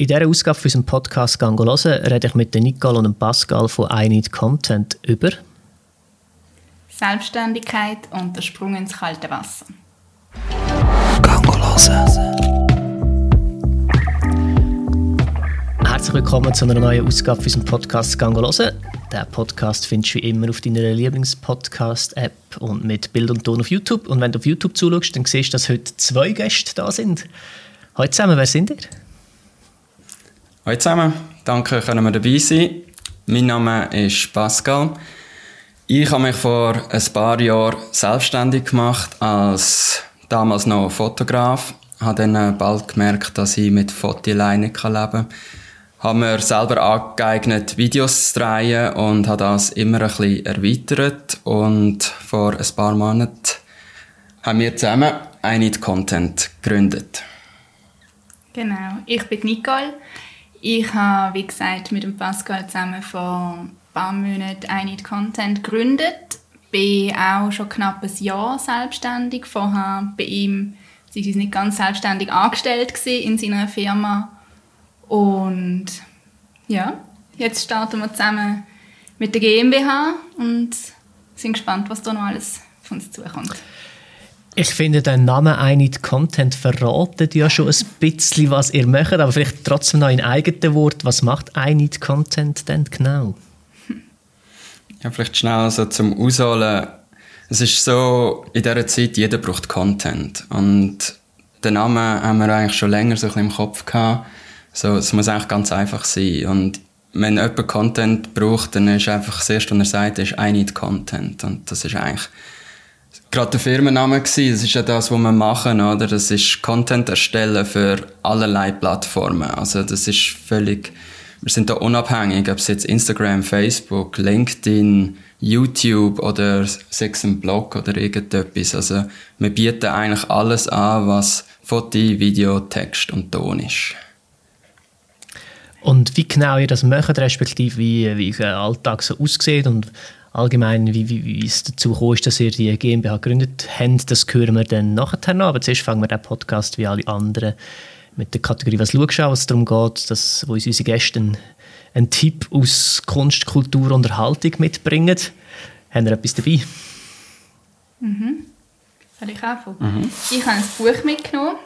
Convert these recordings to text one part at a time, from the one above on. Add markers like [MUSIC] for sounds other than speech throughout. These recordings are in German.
In dieser Ausgabe von unserem Podcast «Gango hören» rede ich mit Nicole und Pascal von «I Need Content» über Selbstständigkeit und der Sprung ins kalte Wasser. «Gango hören». Herzlich willkommen zu einer neuen Ausgabe von unserem Podcast «Gango hören». Den Podcast findest du wie immer auf deiner Lieblingspodcast-App und mit Bild und Ton auf YouTube. Und wenn du auf YouTube zuschaust, dann siehst du, dass heute zwei Gäste da sind. Hallo zusammen, wer sind ihr? Hallo zusammen, danke, können wir dabei sein. Mein Name ist Pascal. Ich habe mich vor ein paar Jahren selbstständig gemacht als damals noch Fotograf. Ich habe dann bald gemerkt, dass ich mit Foto alleine leben kann. Ich habe mir selber angeeignet, Videos zu drehen und habe das immer ein bisschen erweitert. Und vor ein paar Monaten haben wir zusammen Need Content gegründet. Genau, ich bin Nicole. Ich habe, wie gesagt, mit dem Pascal zusammen vor ein paar Monaten Need Content gegründet. Bin auch schon knapp ein Jahr selbstständig. Vorher bei ihm, sie ist nicht ganz selbstständig angestellt in seiner Firma. Und ja, jetzt starten wir zusammen mit der GmbH und sind gespannt, was da noch alles auf uns zukommt. Ich finde, dein Name «I Need Content» verratet ja schon ein bisschen, was ihr macht, aber vielleicht trotzdem noch in eigenen Wort. Was macht «I Need Content» denn genau? Ja, vielleicht schnell so zum Ausholen. Es ist so, in dieser Zeit, jeder braucht Content. Und den Namen haben wir eigentlich schon länger so ein bisschen im Kopf gehabt. So, es muss eigentlich ganz einfach sein. Und wenn jemand Content braucht, dann ist einfach das Erste, was er sagt, ist «I need Content». Und das ist eigentlich gerade der Firmenname gewesen. Das ist ja das, was wir machen, oder? Das ist Content erstellen für allerlei Plattformen. Also das ist völlig, wir sind da unabhängig, ob es jetzt Instagram, Facebook, LinkedIn, YouTube oder Sex im Blog oder irgendetwas. Also wir bieten eigentlich alles an, was Foto, Video, Text und Ton ist. Und wie genau ihr das macht, respektive wie, wie euer Alltag so aussieht und allgemein, wie, wie, wie es dazu kam, dass ihr die GmbH gegründet habt, das hören wir dann nachher noch. Aber zuerst fangen wir den Podcast wie alle anderen mit der Kategorie «Was schaust du?» was darum geht, dass, wo uns unsere Gäste einen, einen Tipp aus Kunst, Kultur und Erhaltung mitbringen. Haben wir etwas dabei? Mhm. Soll ich anfangen? Mhm. Ich habe ein Buch mitgenommen.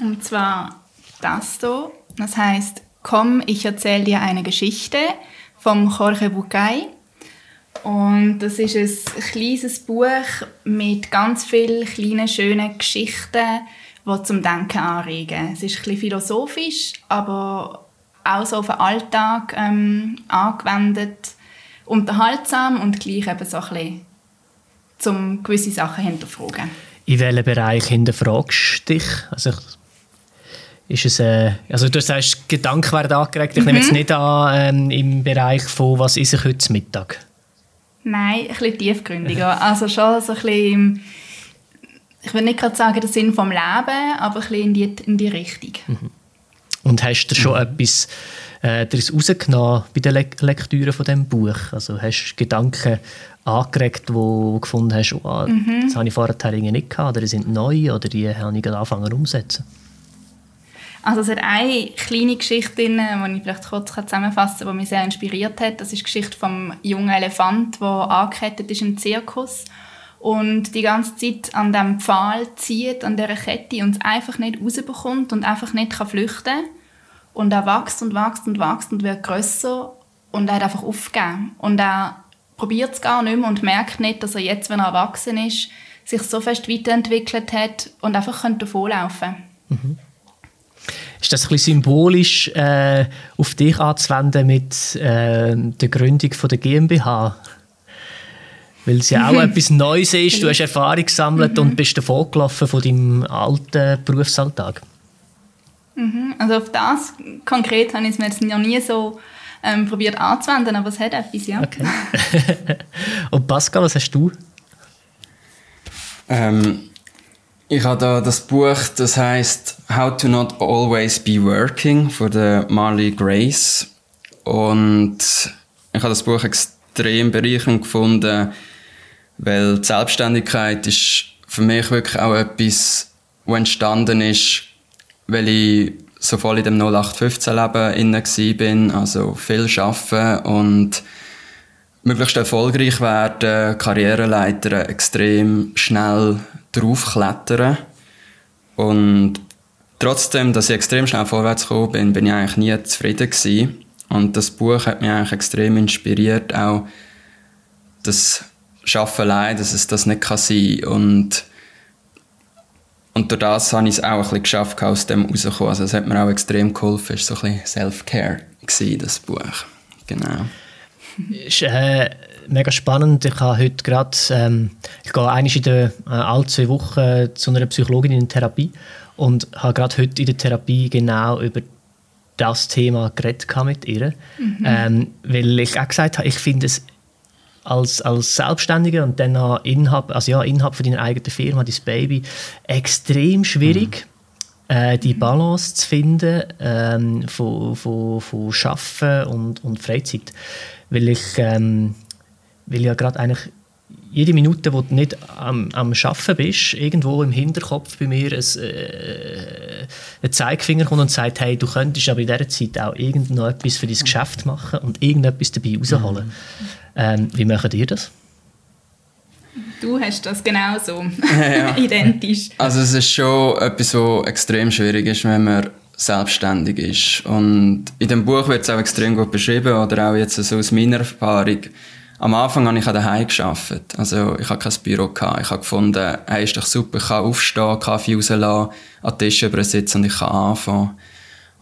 Und zwar das hier. Das heißt «Komm, ich erzähle dir eine Geschichte» vom Jorge Bucay. Und das ist ein kleines Buch mit ganz vielen kleinen, schönen Geschichten, die zum Denken anregen. Es ist ein bisschen philosophisch, aber auch so auf den Alltag ähm, angewendet, unterhaltsam und gleich eben so ein bisschen, um gewisse Sachen hinterfragen. In welchem Bereich hinterfragst du dich? Also ist es, äh, also du sagst, Gedanken werden angeregt. Ich mhm. nehme jetzt nicht an ähm, im Bereich von «Was ist ich heute Mittag?» Nein, ein bisschen tiefgründiger. Also schon so ein bisschen, ich will nicht gerade sagen, der Sinn vom Leben, aber ein bisschen in die, in die Richtung. Mhm. Und hast du schon mhm. etwas äh, daraus rausgenommen bei der Le Lektüre von diesem Buch? Also hast du Gedanken angeregt, wo du gefunden hast, oh, mhm. das habe ich vorher nicht gehabt, oder die sind neu, oder die habe ich angefangen umzusetzen? Also es hat eine kleine Geschichte drin, die ich vielleicht kurz zusammenfassen kann, die mich sehr inspiriert hat. Das ist die Geschichte vom jungen Elefant, der angekettet ist im Zirkus und die ganze Zeit an dem Pfahl zieht, an dieser Kette und es einfach nicht rausbekommt und einfach nicht kann flüchten Und er wächst und wächst und wächst und wird grösser und er hat einfach aufgegeben. Und er probiert es gar nicht mehr und merkt nicht, dass er jetzt, wenn er erwachsen ist, sich so fest weiterentwickelt hat und einfach davonlaufen könnte. Mhm. Ist das ein bisschen symbolisch äh, auf dich anzuwenden mit äh, der Gründung von der GmbH? Weil es ja auch etwas Neues ist, du hast Erfahrung gesammelt mhm. und bist davon gelaufen von deinem alten Berufsalltag. Mhm. Also auf das konkret habe ich es mir jetzt noch nie so ähm, probiert anzuwenden, aber es hat etwas, ja. Okay. [LAUGHS] und Pascal, was hast du? Ähm, ich habe da das Buch, das heißt How to Not Always Be Working von der Marley Grace. Und ich habe das Buch extrem bereichernd gefunden, weil die Selbstständigkeit ist für mich wirklich auch etwas, was entstanden ist, weil ich so voll in dem 0815-Leben inne bin, also viel arbeiten und möglichst erfolgreich werden, Karriereleiter extrem schnell draufklettern und trotzdem, dass ich extrem schnell vorwärts gekommen bin, bin ich eigentlich nie zufrieden gewesen. Und das Buch hat mich eigentlich extrem inspiriert, auch das Schaffen allein, dass es das nicht kann sein kann. Und und durch das habe ich es auch ein bisschen geschafft, aus dem rauszukommen. Also es hat mir auch extrem geholfen. Es war so ein bisschen Self-Care, das Buch. Genau. Ist, äh, mega spannend. Ich habe heute gerade, ähm, ich gehe einmal in der, äh, alle zwei Wochen zu einer Psychologin in Therapie und habe gerade heute in der Therapie genau über das Thema geredet mit ihr. Mhm. Ähm, weil ich auch gesagt habe, ich finde es als, als Selbstständiger und dann Inhab, also ja, Inhab von deiner eigenen Firma, dein Baby, extrem schwierig, mhm. äh, die Balance zu finden ähm, von, von, von Arbeiten und, und Freizeit. Weil ich, ähm, weil ja gerade eigentlich jede Minute, wo du nicht am, am Arbeiten bist, irgendwo im Hinterkopf bei mir ein, äh, ein Zeigefinger kommt und sagt, hey, du könntest aber in dieser Zeit auch irgendetwas für dein Geschäft machen und irgendetwas dabei rausholen. Mhm. Ähm, wie macht ihr das? Du hast das genauso. [LAUGHS] Ja, Identisch. Also es ist schon etwas, was extrem schwierig ist, wenn man selbstständig ist. Und in dem Buch wird es auch extrem gut beschrieben, oder auch jetzt so aus meiner Erfahrung. Am Anfang habe ich daheim gearbeitet. Also ich hatte kein Büro. Gehabt. Ich habe gefunden, hey, ist doch super, ich kann aufstehen, Kaffee rauslassen, an den Tisch sitzen und ich kann anfangen.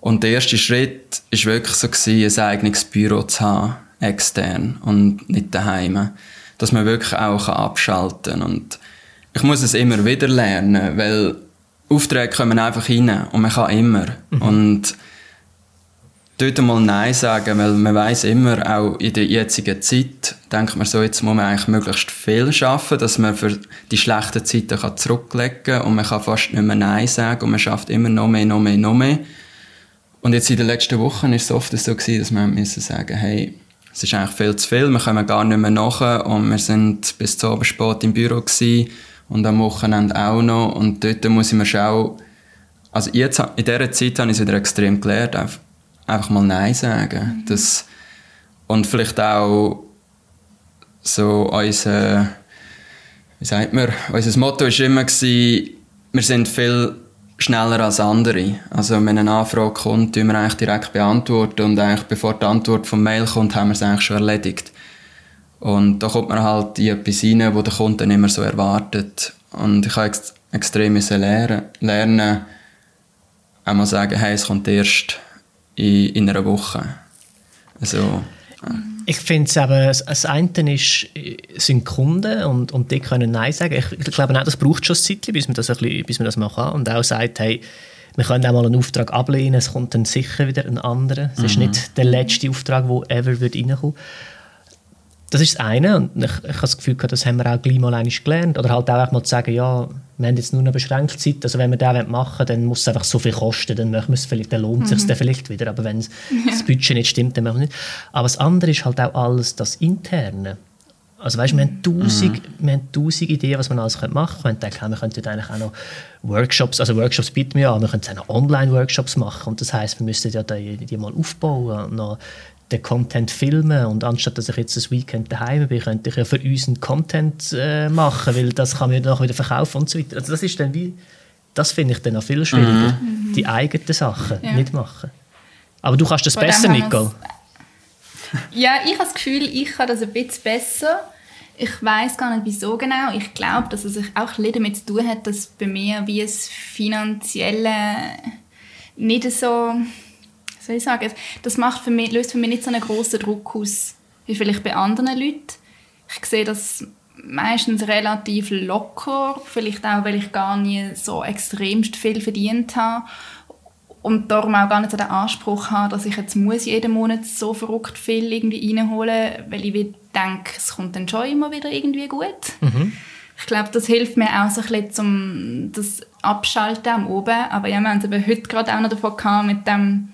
Und der erste Schritt war wirklich so, gewesen, ein eigenes Büro zu haben extern und nicht daheim. Dass man wirklich auch abschalten kann. Und ich muss es immer wieder lernen, weil Aufträge kommen einfach rein und man kann immer. Mhm. Und dort mal Nein sagen, weil man weiß immer, auch in der jetzigen Zeit, denkt man so, jetzt muss man eigentlich möglichst viel schaffen, dass man für die schlechten Zeiten kann zurücklegen kann und man kann fast nicht mehr Nein sagen und man schafft immer noch mehr, noch mehr, noch mehr. Und jetzt in den letzten Wochen ist es oft so gewesen, dass man müssen sagen, hey, es ist eigentlich viel zu viel, wir kommen gar nicht mehr nach und wir sind bis zu Abend spät im Büro gewesen und am Wochenende auch noch und dort muss ich mir schauen, also jetzt, in dieser Zeit habe ich es wieder extrem gelernt, einfach mal Nein sagen. Mhm. Das, und vielleicht auch so unser, wie sagt man, unser Motto war immer, gewesen, wir sind viel schneller als andere. Also wenn eine Anfrage kommt, tun wir eigentlich direkt beantworten und eigentlich bevor die Antwort vom Mail kommt, haben wir es eigentlich schon erledigt. Und da kommt man halt in etwas rein, wo der Kunde dann immer so erwartet. Und ich habe ex extrem lernen, lernen, einmal sagen, hey, es kommt erst in, in einer Woche. Also, ich finde es eben, das eine ist, sind Kunden und, und die können Nein sagen. Ich, ich glaube auch, das braucht schon ein Zeit, bis man das, ein bisschen, bis man das mal kann. Und auch sagt, hey, wir können auch mal einen Auftrag ablehnen, es kommt dann sicher wieder ein anderer. Es mhm. ist nicht der letzte Auftrag, der ever wird reinkommen Das ist das eine und ich, ich habe das Gefühl, das haben wir auch gleich mal gelernt. Oder halt auch mal zu sagen, ja, wir haben jetzt nur eine beschränkte Zeit, also wenn wir das machen wollen, dann muss es einfach so viel kosten, dann machen wir es vielleicht, dann lohnt es mhm. sich vielleicht wieder, aber wenn ja. das Budget nicht stimmt, dann machen wir es nicht. Aber das andere ist halt auch alles das Interne. Also weißt, wir haben tausend, mhm. wir haben tausend Ideen, was man alles machen könnte. Wir denken, wir könnten eigentlich auch noch Workshops, also Workshops bieten wir an, wir könnten auch noch Online-Workshops machen und das heißt, wir müssten ja die, die mal aufbauen und noch den Content filmen und anstatt dass ich jetzt ein Weekend daheim bin, könnte ich ja für uns einen Content äh, machen, weil das kann man dann auch wieder verkaufen und so weiter. Also das ist dann wie, das finde ich dann auch viel schwieriger, mhm. die eigenen Sachen ja. nicht machen. Aber du kannst das Vor besser, Nicole. Ja, ich habe das Gefühl, ich kann das ein bisschen besser. Ich weiß gar nicht, wieso genau. Ich glaube, dass es auch ein damit zu tun hat, dass bei mir wie es finanzielle nicht so soll ich sagen, das macht für mich, löst für mich nicht so einen großen Druck aus, wie vielleicht bei anderen Leuten. Ich sehe das meistens relativ locker, vielleicht auch, weil ich gar nie so extremst viel verdient habe und darum auch gar nicht so den Anspruch habe, dass ich jetzt muss jeden Monat so verrückt viel irgendwie reinholen, weil ich denke, es kommt dann schon immer wieder irgendwie gut. Mhm. Ich glaube, das hilft mir auch so ein bisschen zum das Abschalten am Oben. Aber ja, wir haben es heute gerade auch noch davon gehabt, mit dem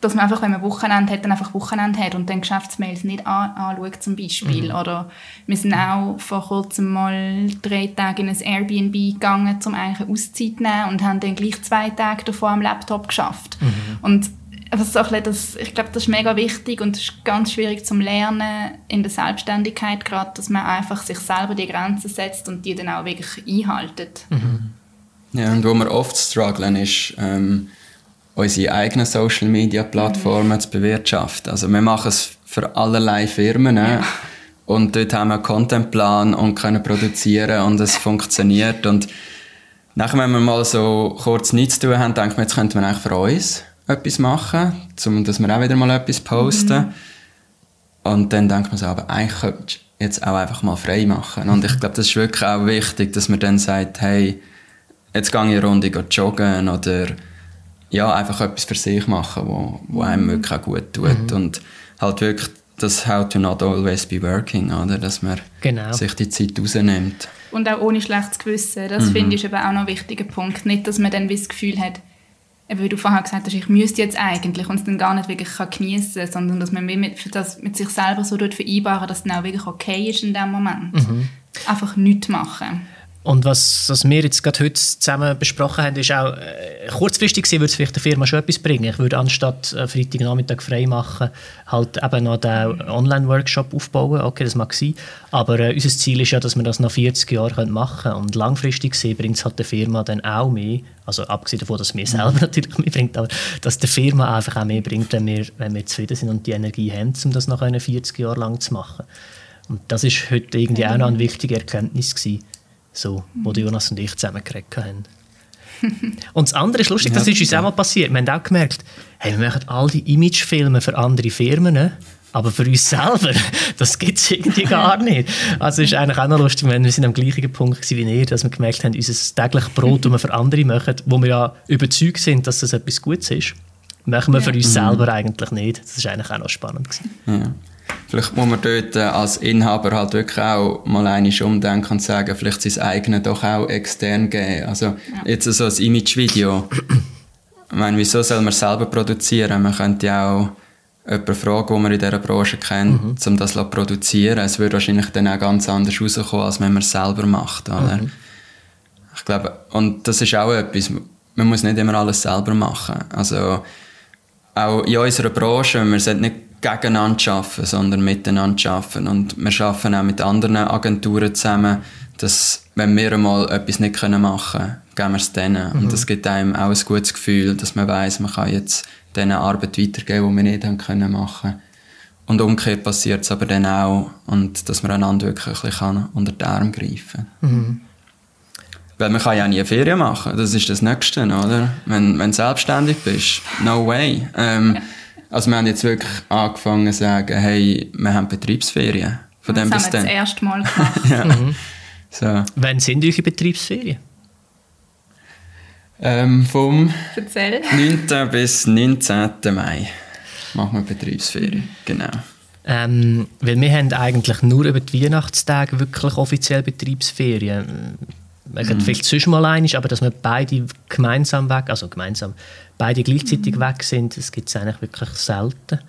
dass man einfach, wenn man Wochenende hat, dann einfach Wochenende hat und dann Geschäftsmails nicht an, anschaut zum Beispiel. Mhm. Oder wir sind auch vor kurzem mal drei Tage in ein Airbnb gegangen, um eigentlich eine Auszeit zu nehmen und haben dann gleich zwei Tage davor am Laptop geschafft. Mhm. Und was so das, ich glaube, das ist mega wichtig und es ist ganz schwierig zum Lernen in der Selbstständigkeit gerade, dass man einfach sich selber die Grenzen setzt und die dann auch wirklich einhaltet. Mhm. Ja, und wo wir oft strugglen, ist ähm, unsere eigenen Social Media Plattformen mhm. zu bewirtschaften. Also wir machen es für allerlei Firmen ja. und dort haben wir einen Contentplan und können produzieren und es funktioniert und nachher, wenn wir mal so kurz nichts zu tun haben, denken wir, jetzt könnte man eigentlich für uns etwas machen, um, dass wir auch wieder mal etwas posten. Mhm. Und dann denkt man so, aber eigentlich könnte jetzt auch einfach mal frei machen. Und ich glaube, das ist wirklich auch wichtig, dass man dann sagt, hey, jetzt gehe ich eine Runde joggen oder ja, einfach etwas für sich machen, wo, wo einem wirklich auch gut tut. Mhm. Und halt wirklich das How to not always be working, oder? Dass man genau. sich die Zeit rausnimmt. Und auch ohne schlechtes Gewissen. Das mhm. finde ich eben auch noch ein wichtiger Punkt. Nicht, dass man dann das Gefühl hat, wie du vorher gesagt hast, ich müsste jetzt eigentlich und es dann gar nicht wirklich geniessen kann, sondern dass man mit, das mit sich selber so vereinbaren dass es dann auch wirklich okay ist in dem Moment. Mhm. Einfach nichts machen. Und was, was wir jetzt gerade heute zusammen besprochen haben, ist auch, äh, kurzfristig gesehen würde es vielleicht der Firma schon etwas bringen. Ich würde anstatt äh, Freitagnachmittag frei machen, halt eben noch den Online-Workshop aufbauen. Okay, das mag sein. Aber äh, unser Ziel ist ja, dass wir das nach 40 Jahren machen können. Und langfristig gesehen bringt es halt der Firma dann auch mehr. Also abgesehen davon, dass mir selber [LAUGHS] natürlich mehr bringt, aber dass der Firma einfach auch mehr bringt, wenn wir, wenn wir zufrieden sind und die Energie haben, um das noch 40 Jahre lang zu machen. Und das ist heute irgendwie auch noch eine wichtige Erkenntnis gewesen so, wo Jonas und ich zusammen geredet haben. [LAUGHS] und das andere ist lustig, das ist uns auch mal passiert. Wir haben auch gemerkt, hey, wir machen all die Imagefilme für andere Firmen, aber für uns selber, [LAUGHS] das gibt es irgendwie gar nicht. Also es ist eigentlich auch noch lustig, wenn wir sind am gleichen Punkt wie ihr, dass wir gemerkt haben, unser tägliches Brot, das wir für andere machen, wo wir ja überzeugt sind, dass das etwas Gutes ist, machen wir für uns mhm. selber eigentlich nicht. Das ist eigentlich auch noch spannend. Ja. Vielleicht muss man dort äh, als Inhaber halt wirklich auch mal einig umdenken und sagen, vielleicht sein eigenes doch auch extern geben. Also ja. jetzt so ein Image-Video. Ich meine, wieso soll man selber produzieren? Man könnte ja auch jemanden fragen, den man in dieser Branche kennt, mhm. um das zu produzieren. Es würde wahrscheinlich dann auch ganz anders rauskommen, als wenn man es selber macht. Oder? Mhm. Ich glaube, und das ist auch etwas, man muss nicht immer alles selber machen. Also auch in unserer Branche, wir sind nicht gegeneinander arbeiten, sondern miteinander arbeiten. Und wir arbeiten auch mit anderen Agenturen zusammen, dass, wenn wir einmal etwas nicht machen können, geben wir es denen. Mhm. Und das gibt einem auch ein gutes Gefühl, dass man weiß, man kann jetzt diese Arbeit weitergeben, die wir nicht haben können machen Und umgekehrt passiert es aber dann auch, und dass man einander wirklich ein bisschen unter den Arm greifen kann. Mhm. Weil man kann ja nie Ferien machen, das ist das Nächste, oder? Wenn, wenn du selbstständig bist, no way. Ähm, ja also wir haben jetzt wirklich angefangen zu sagen, hey, wir haben Betriebsferien. Von das dem bis haben wir das erste Mal [LAUGHS] gemacht. ja. mhm. so. Wann sind eure Betriebsferien? Ähm, vom Erzähl. 9. bis 19. Mai machen wir Betriebsferien, genau. Ähm, weil wir haben eigentlich nur über die Weihnachtstage wirklich offiziell Betriebsferien. Man kann mhm. vielleicht sonst mal einig, aber dass wir beide gemeinsam weg, also gemeinsam, beide gleichzeitig mhm. weg sind, das gibt es eigentlich wirklich selten.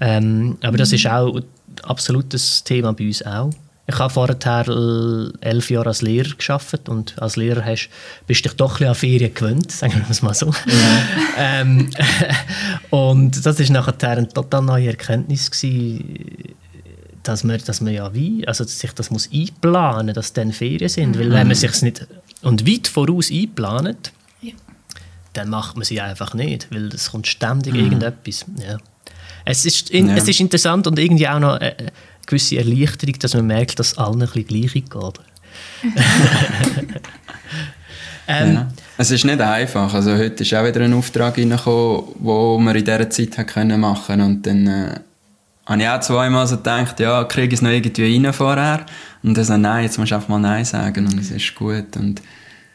Ähm, aber das ist mhm. auch absolut das Thema bei uns auch. Ich habe vorher elf Jahre als Lehrer geschafft und als Lehrer hast, bist du dich doch ein bisschen an Ferien gewöhnt, sagen wir es mal so. Ja. [LAUGHS] ähm, [LAUGHS] und das ist nachher eine total neue Erkenntnis gewesen, dass man, dass man ja wie, also dass sich das muss einplanen, dass dann Ferien sind, mhm. weil wenn man sich nicht und weit voraus einplanet. Dann macht man sie einfach nicht, weil es kommt ständig mhm. irgendetwas. Ja. Es, ist in, ja. es ist interessant und irgendwie auch noch eine gewisse Erleichterung, dass man merkt, dass es allen ein bisschen gleich geht. [LAUGHS] ähm, ja. Es ist nicht einfach. Also heute ist auch wieder ein Auftrag reingekommen, den wir in dieser Zeit machen können und dann äh, habe ich auch zweimal so gedacht, ja, kriege ich es noch irgendwie rein vorher? Und dann so, nein, jetzt musst du einfach mal Nein sagen und es ist gut. Und,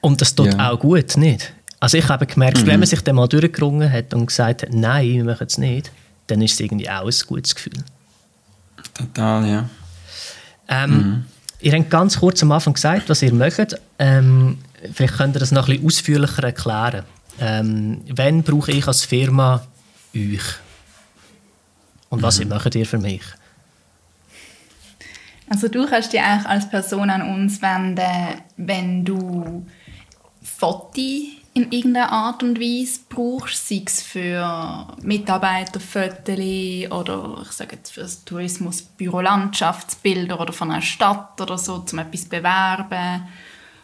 und das tut ja. auch gut, nicht? Also ich habe gemerkt, mhm. wenn man sich dann mal durchgerungen hat und gesagt hat, nein, wir machen es nicht, dann ist es irgendwie auch ein gutes Gefühl. Total, ja. Ähm, mhm. Ihr habt ganz kurz am Anfang gesagt, was ihr möchtet. Ähm, vielleicht könnt ihr das noch ein bisschen ausführlicher erklären. Ähm, wann brauche ich als Firma euch? Und was mhm. macht ihr für mich? Also du kannst dich eigentlich als Person an uns wenden, wenn du Fotos in irgendeiner Art und Weise brauchst, sei es für Mitarbeiterfotos oder ich sage jetzt für das Tourismusbüro Landschaftsbilder oder von einer Stadt oder so, zum etwas bewerben.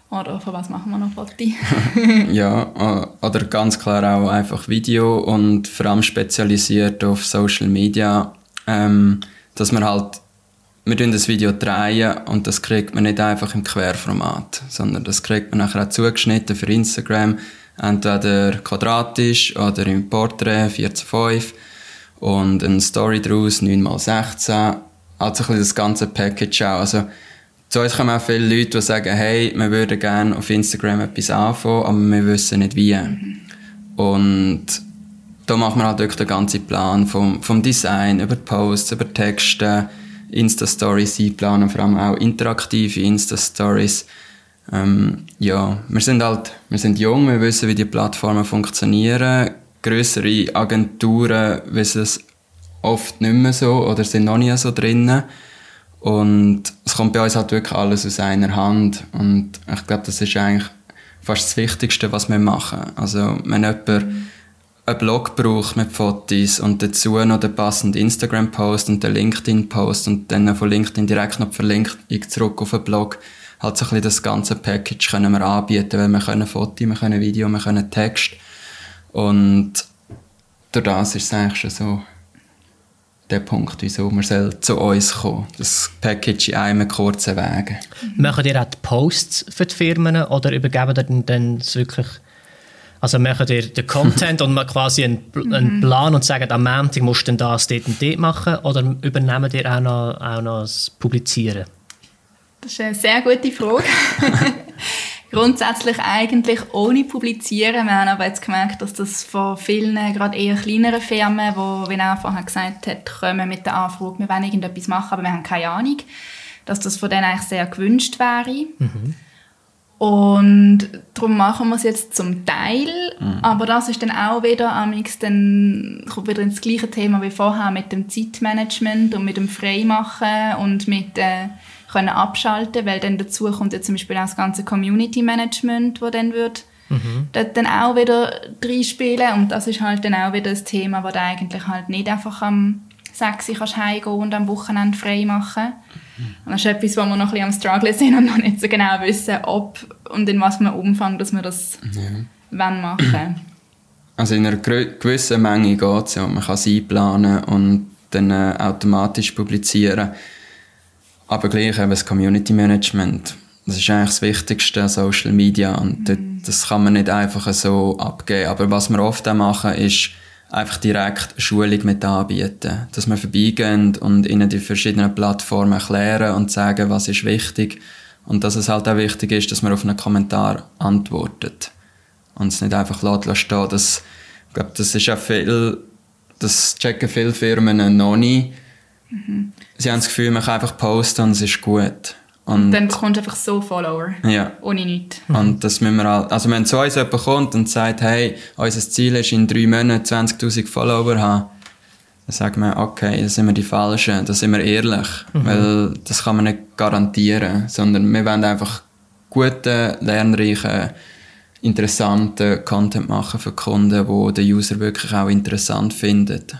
Oder von was machen wir noch Fotos? [LAUGHS] ja, äh, oder ganz klar auch einfach Video und vor allem spezialisiert auf Social Media, ähm, dass man halt wir drehen das Video drehen und das kriegt man nicht einfach im Querformat, sondern das kriegt man nachher auch zugeschnitten für Instagram, entweder quadratisch oder im Portrait 4 zu 5 und eine Story daraus 9 x 16 also ein das ganze Package auch. Also, zu uns kommen auch viele Leute, die sagen, hey, wir würden gerne auf Instagram etwas anfangen, aber wir wissen nicht wie. Und da macht man halt wirklich den ganzen Plan vom, vom Design, über Posts, über Texte, Insta-Stories einplanen, vor allem auch interaktive Insta-Stories. Ähm, ja, wir sind halt, wir sind jung, wir wissen, wie die Plattformen funktionieren. Größere Agenturen wissen es oft nicht mehr so oder sind noch nie so drinnen. Und es kommt bei uns halt wirklich alles aus einer Hand. Und ich glaube, das ist eigentlich fast das Wichtigste, was wir machen. Also, wenn jemand einen Blog braucht mit Fotos und dazu noch den passenden Instagram-Post und den LinkedIn-Post und dann von LinkedIn direkt noch die Verlinkung zurück auf den Blog. Halt so ein bisschen das ganze Package können wir anbieten, weil wir können Fotos, wir können Video, wir können Text. Und durch das ist es eigentlich schon so der Punkt, wieso man zu uns kommen Das Package in einem kurzen Weg. Mhm. Machen ihr auch die Posts für die Firmen oder übergeben ihr dann wirklich also machen ihr den Content [LAUGHS] und quasi einen, einen mhm. Plan und sagen, am Montag musst du das, dort und dort machen oder übernehmen ihr auch noch, auch noch das Publizieren? Das ist eine sehr gute Frage. [LAUGHS] Grundsätzlich eigentlich ohne Publizieren. Wir haben aber jetzt gemerkt, dass das von vielen, gerade eher kleineren Firmen, die, wie er vorher gesagt hat, kommen mit der Anfrage, wir wollen irgendetwas machen, aber wir haben keine Ahnung, dass das von denen eigentlich sehr gewünscht wäre. Mhm. Und darum machen wir es jetzt zum Teil, mhm. aber das ist dann auch wieder amix dann kommt wieder ins gleiche Thema wie vorher mit dem Zeitmanagement und mit dem Freimachen und mit äh, können abschalten, weil dann dazu kommt ja zum Beispiel auch das ganze Community Management, wo dann wird mhm. dort dann auch wieder reinspielen und das ist halt dann auch wieder das Thema, wo du eigentlich halt nicht einfach am 6 Uhr kannst heimgehen und am Wochenende frei machen und das ist etwas, wo wir noch ein bisschen am Struggle sind und noch nicht so genau wissen, ob und in was für einem Umfang dass wir das ja. machen Also in einer gewissen Menge geht es ja. Man kann es einplanen und dann äh, automatisch publizieren. Aber gleich eben das Community Management. Das ist eigentlich das Wichtigste, Social Media. Und mhm. das kann man nicht einfach so abgeben. Aber was wir oft auch machen, ist, einfach direkt eine Schulung mit anbieten. Dass wir vorbeigehen und ihnen die verschiedenen Plattformen erklären und sagen, was ist wichtig. Und dass es halt auch wichtig ist, dass man auf einen Kommentar antwortet. Und es nicht einfach lässt stehen. Das, ich glaube, das ist auch viel, das checken viele Firmen noch nie. Mhm. Sie haben das Gefühl, man kann einfach posten und es ist gut. Und dann bekommst du einfach so Follower. Ja. Ohne nichts. Und das müssen wir halt, also wenn zu uns jemand kommt und sagt, hey, unser Ziel ist in drei Monaten 20.000 Follower haben, dann sagen wir, okay, das sind wir die Falschen, das sind wir ehrlich. Mhm. Weil das kann man nicht garantieren, sondern wir wollen einfach guten, lernreichen, interessanten Content machen für Kunden, wo der User wirklich auch interessant findet.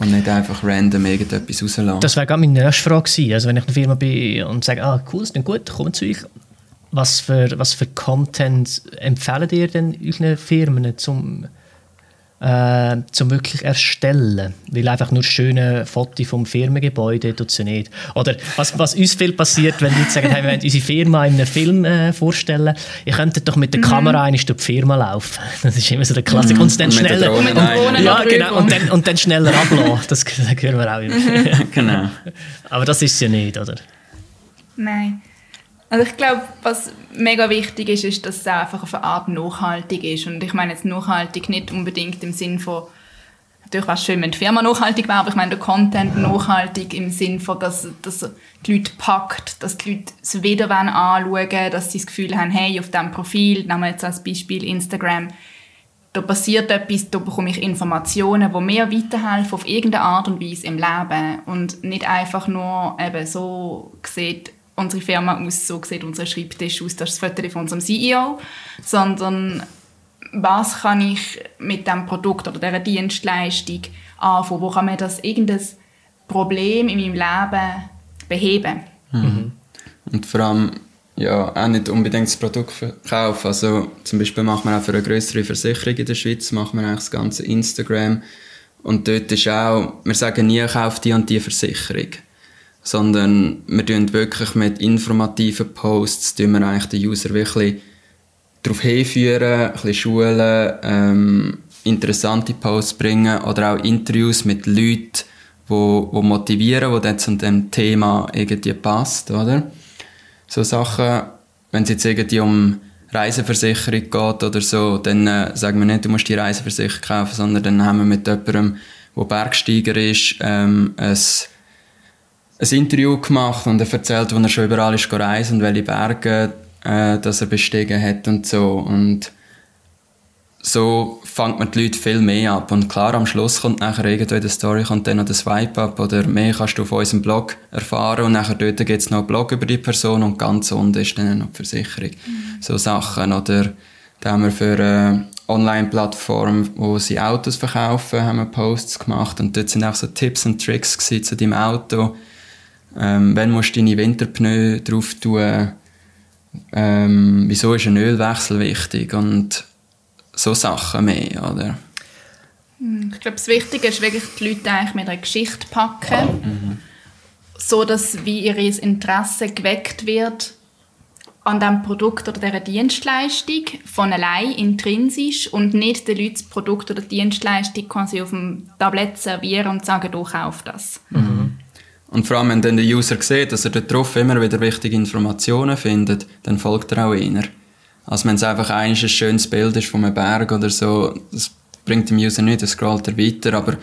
Und nicht einfach random irgendetwas rauslassen. Das wäre meine nächste Frage gewesen. Also wenn ich in einer Firma bin und sage, ah cool, ist dann gut, kommen zu euch. Was für, was für Content empfehlen ihr denn euren Firmen, zum äh, zum wirklich erstellen. Weil einfach nur schöne Fotos vom Firmengebäude tut sie nicht. Oder was, was uns viel passiert, wenn Leute sagen, hey, wir wollen unsere Firma in einem Film äh, vorstellen, ihr könntet doch mit der mhm. Kamera mhm. durch die Firma laufen. [LAUGHS] Das ist immer so der Klassiker. Und dann schneller... Und ja, genau. Und dann, und dann schneller ablassen. Das, das hören wir auch immer. [LAUGHS] genau. Aber das ist es ja nicht, oder? Nein. Also ich glaube, was mega wichtig ist, ist, dass es einfach auf eine Art nachhaltig ist. Und ich meine jetzt nachhaltig nicht unbedingt im Sinn von, natürlich wäre es schön, wenn die Firma nachhaltig wäre, aber ich meine der Content nachhaltig im Sinn von, dass, dass die Leute packt, dass die Leute es wieder anschauen dass sie das Gefühl haben, hey, auf diesem Profil, nehmen wir jetzt als Beispiel Instagram, da passiert etwas, da bekomme ich Informationen, die mir weiterhelfen auf irgendeine Art und Weise im Leben und nicht einfach nur eben so sieht unsere Firma aus, so sieht unser Schreibtisch aus, das ist das Foto von unserem CEO, sondern was kann ich mit dem Produkt oder dieser Dienstleistung anfangen, wo kann man das irgendein Problem in meinem Leben beheben. Mhm. Und vor allem ja, auch nicht unbedingt das Produkt verkaufen. Also zum Beispiel macht man auch für eine größere Versicherung in der Schweiz, macht man eigentlich das ganze Instagram. Und dort ist auch, wir sagen nie, kauft die und die Versicherung. Sondern wir tun wirklich mit informativen Posts, tun wir eigentlich den User wirklich darauf hinführen, ein bisschen schulen, ähm, interessante Posts bringen oder auch Interviews mit Leuten, wo, wo motivieren, wo dann zu dem Thema irgendwie passt, oder? So Sachen, wenn es jetzt irgendwie um Reiseversicherung geht oder so, dann äh, sagen wir nicht, du musst die Reiseversicherung kaufen, sondern dann haben wir mit jemandem, der Bergsteiger ist, ähm, ein, ein Interview gemacht und er erzählt, wo er schon überall ist reisen und welche Berge äh, dass er bestiegen hat und so. Und so fängt man die Leute viel mehr ab. Und klar, am Schluss kommt nachher irgendwo in der Story kommt dann noch der Swipe-Up oder mehr kannst du auf unserem Blog erfahren und nachher dort gibt es noch einen Blog über die Person und ganz unten ist dann noch die Versicherung. Mhm. So Sachen. Oder da haben wir für eine Online-Plattform, wo sie Autos verkaufen, haben wir Posts gemacht und dort sind auch so Tipps und Tricks zu deinem Auto. Ähm, wenn musst du deine Winterpneu drauf tun? Ähm, wieso ist ein Ölwechsel wichtig? Und so Sachen mehr, oder? Hm, ich glaube, das Wichtige ist wirklich, die Leute eigentlich mit einer Geschichte packen, mhm. so dass wie ihr Interesse geweckt wird an dem Produkt oder dieser Dienstleistung von allein intrinsisch und nicht den Leuten das Produkt oder die Dienstleistung quasi auf dem Tablett servieren und sagen, du kauf das. Mhm. Und vor allem, wenn dann der User sieht, dass er dort drauf immer wieder wichtige Informationen findet, dann folgt er auch eher. Also wenn es einfach ein schönes Bild ist von einem Berg oder so, das bringt dem User nicht, das scrollt er weiter, aber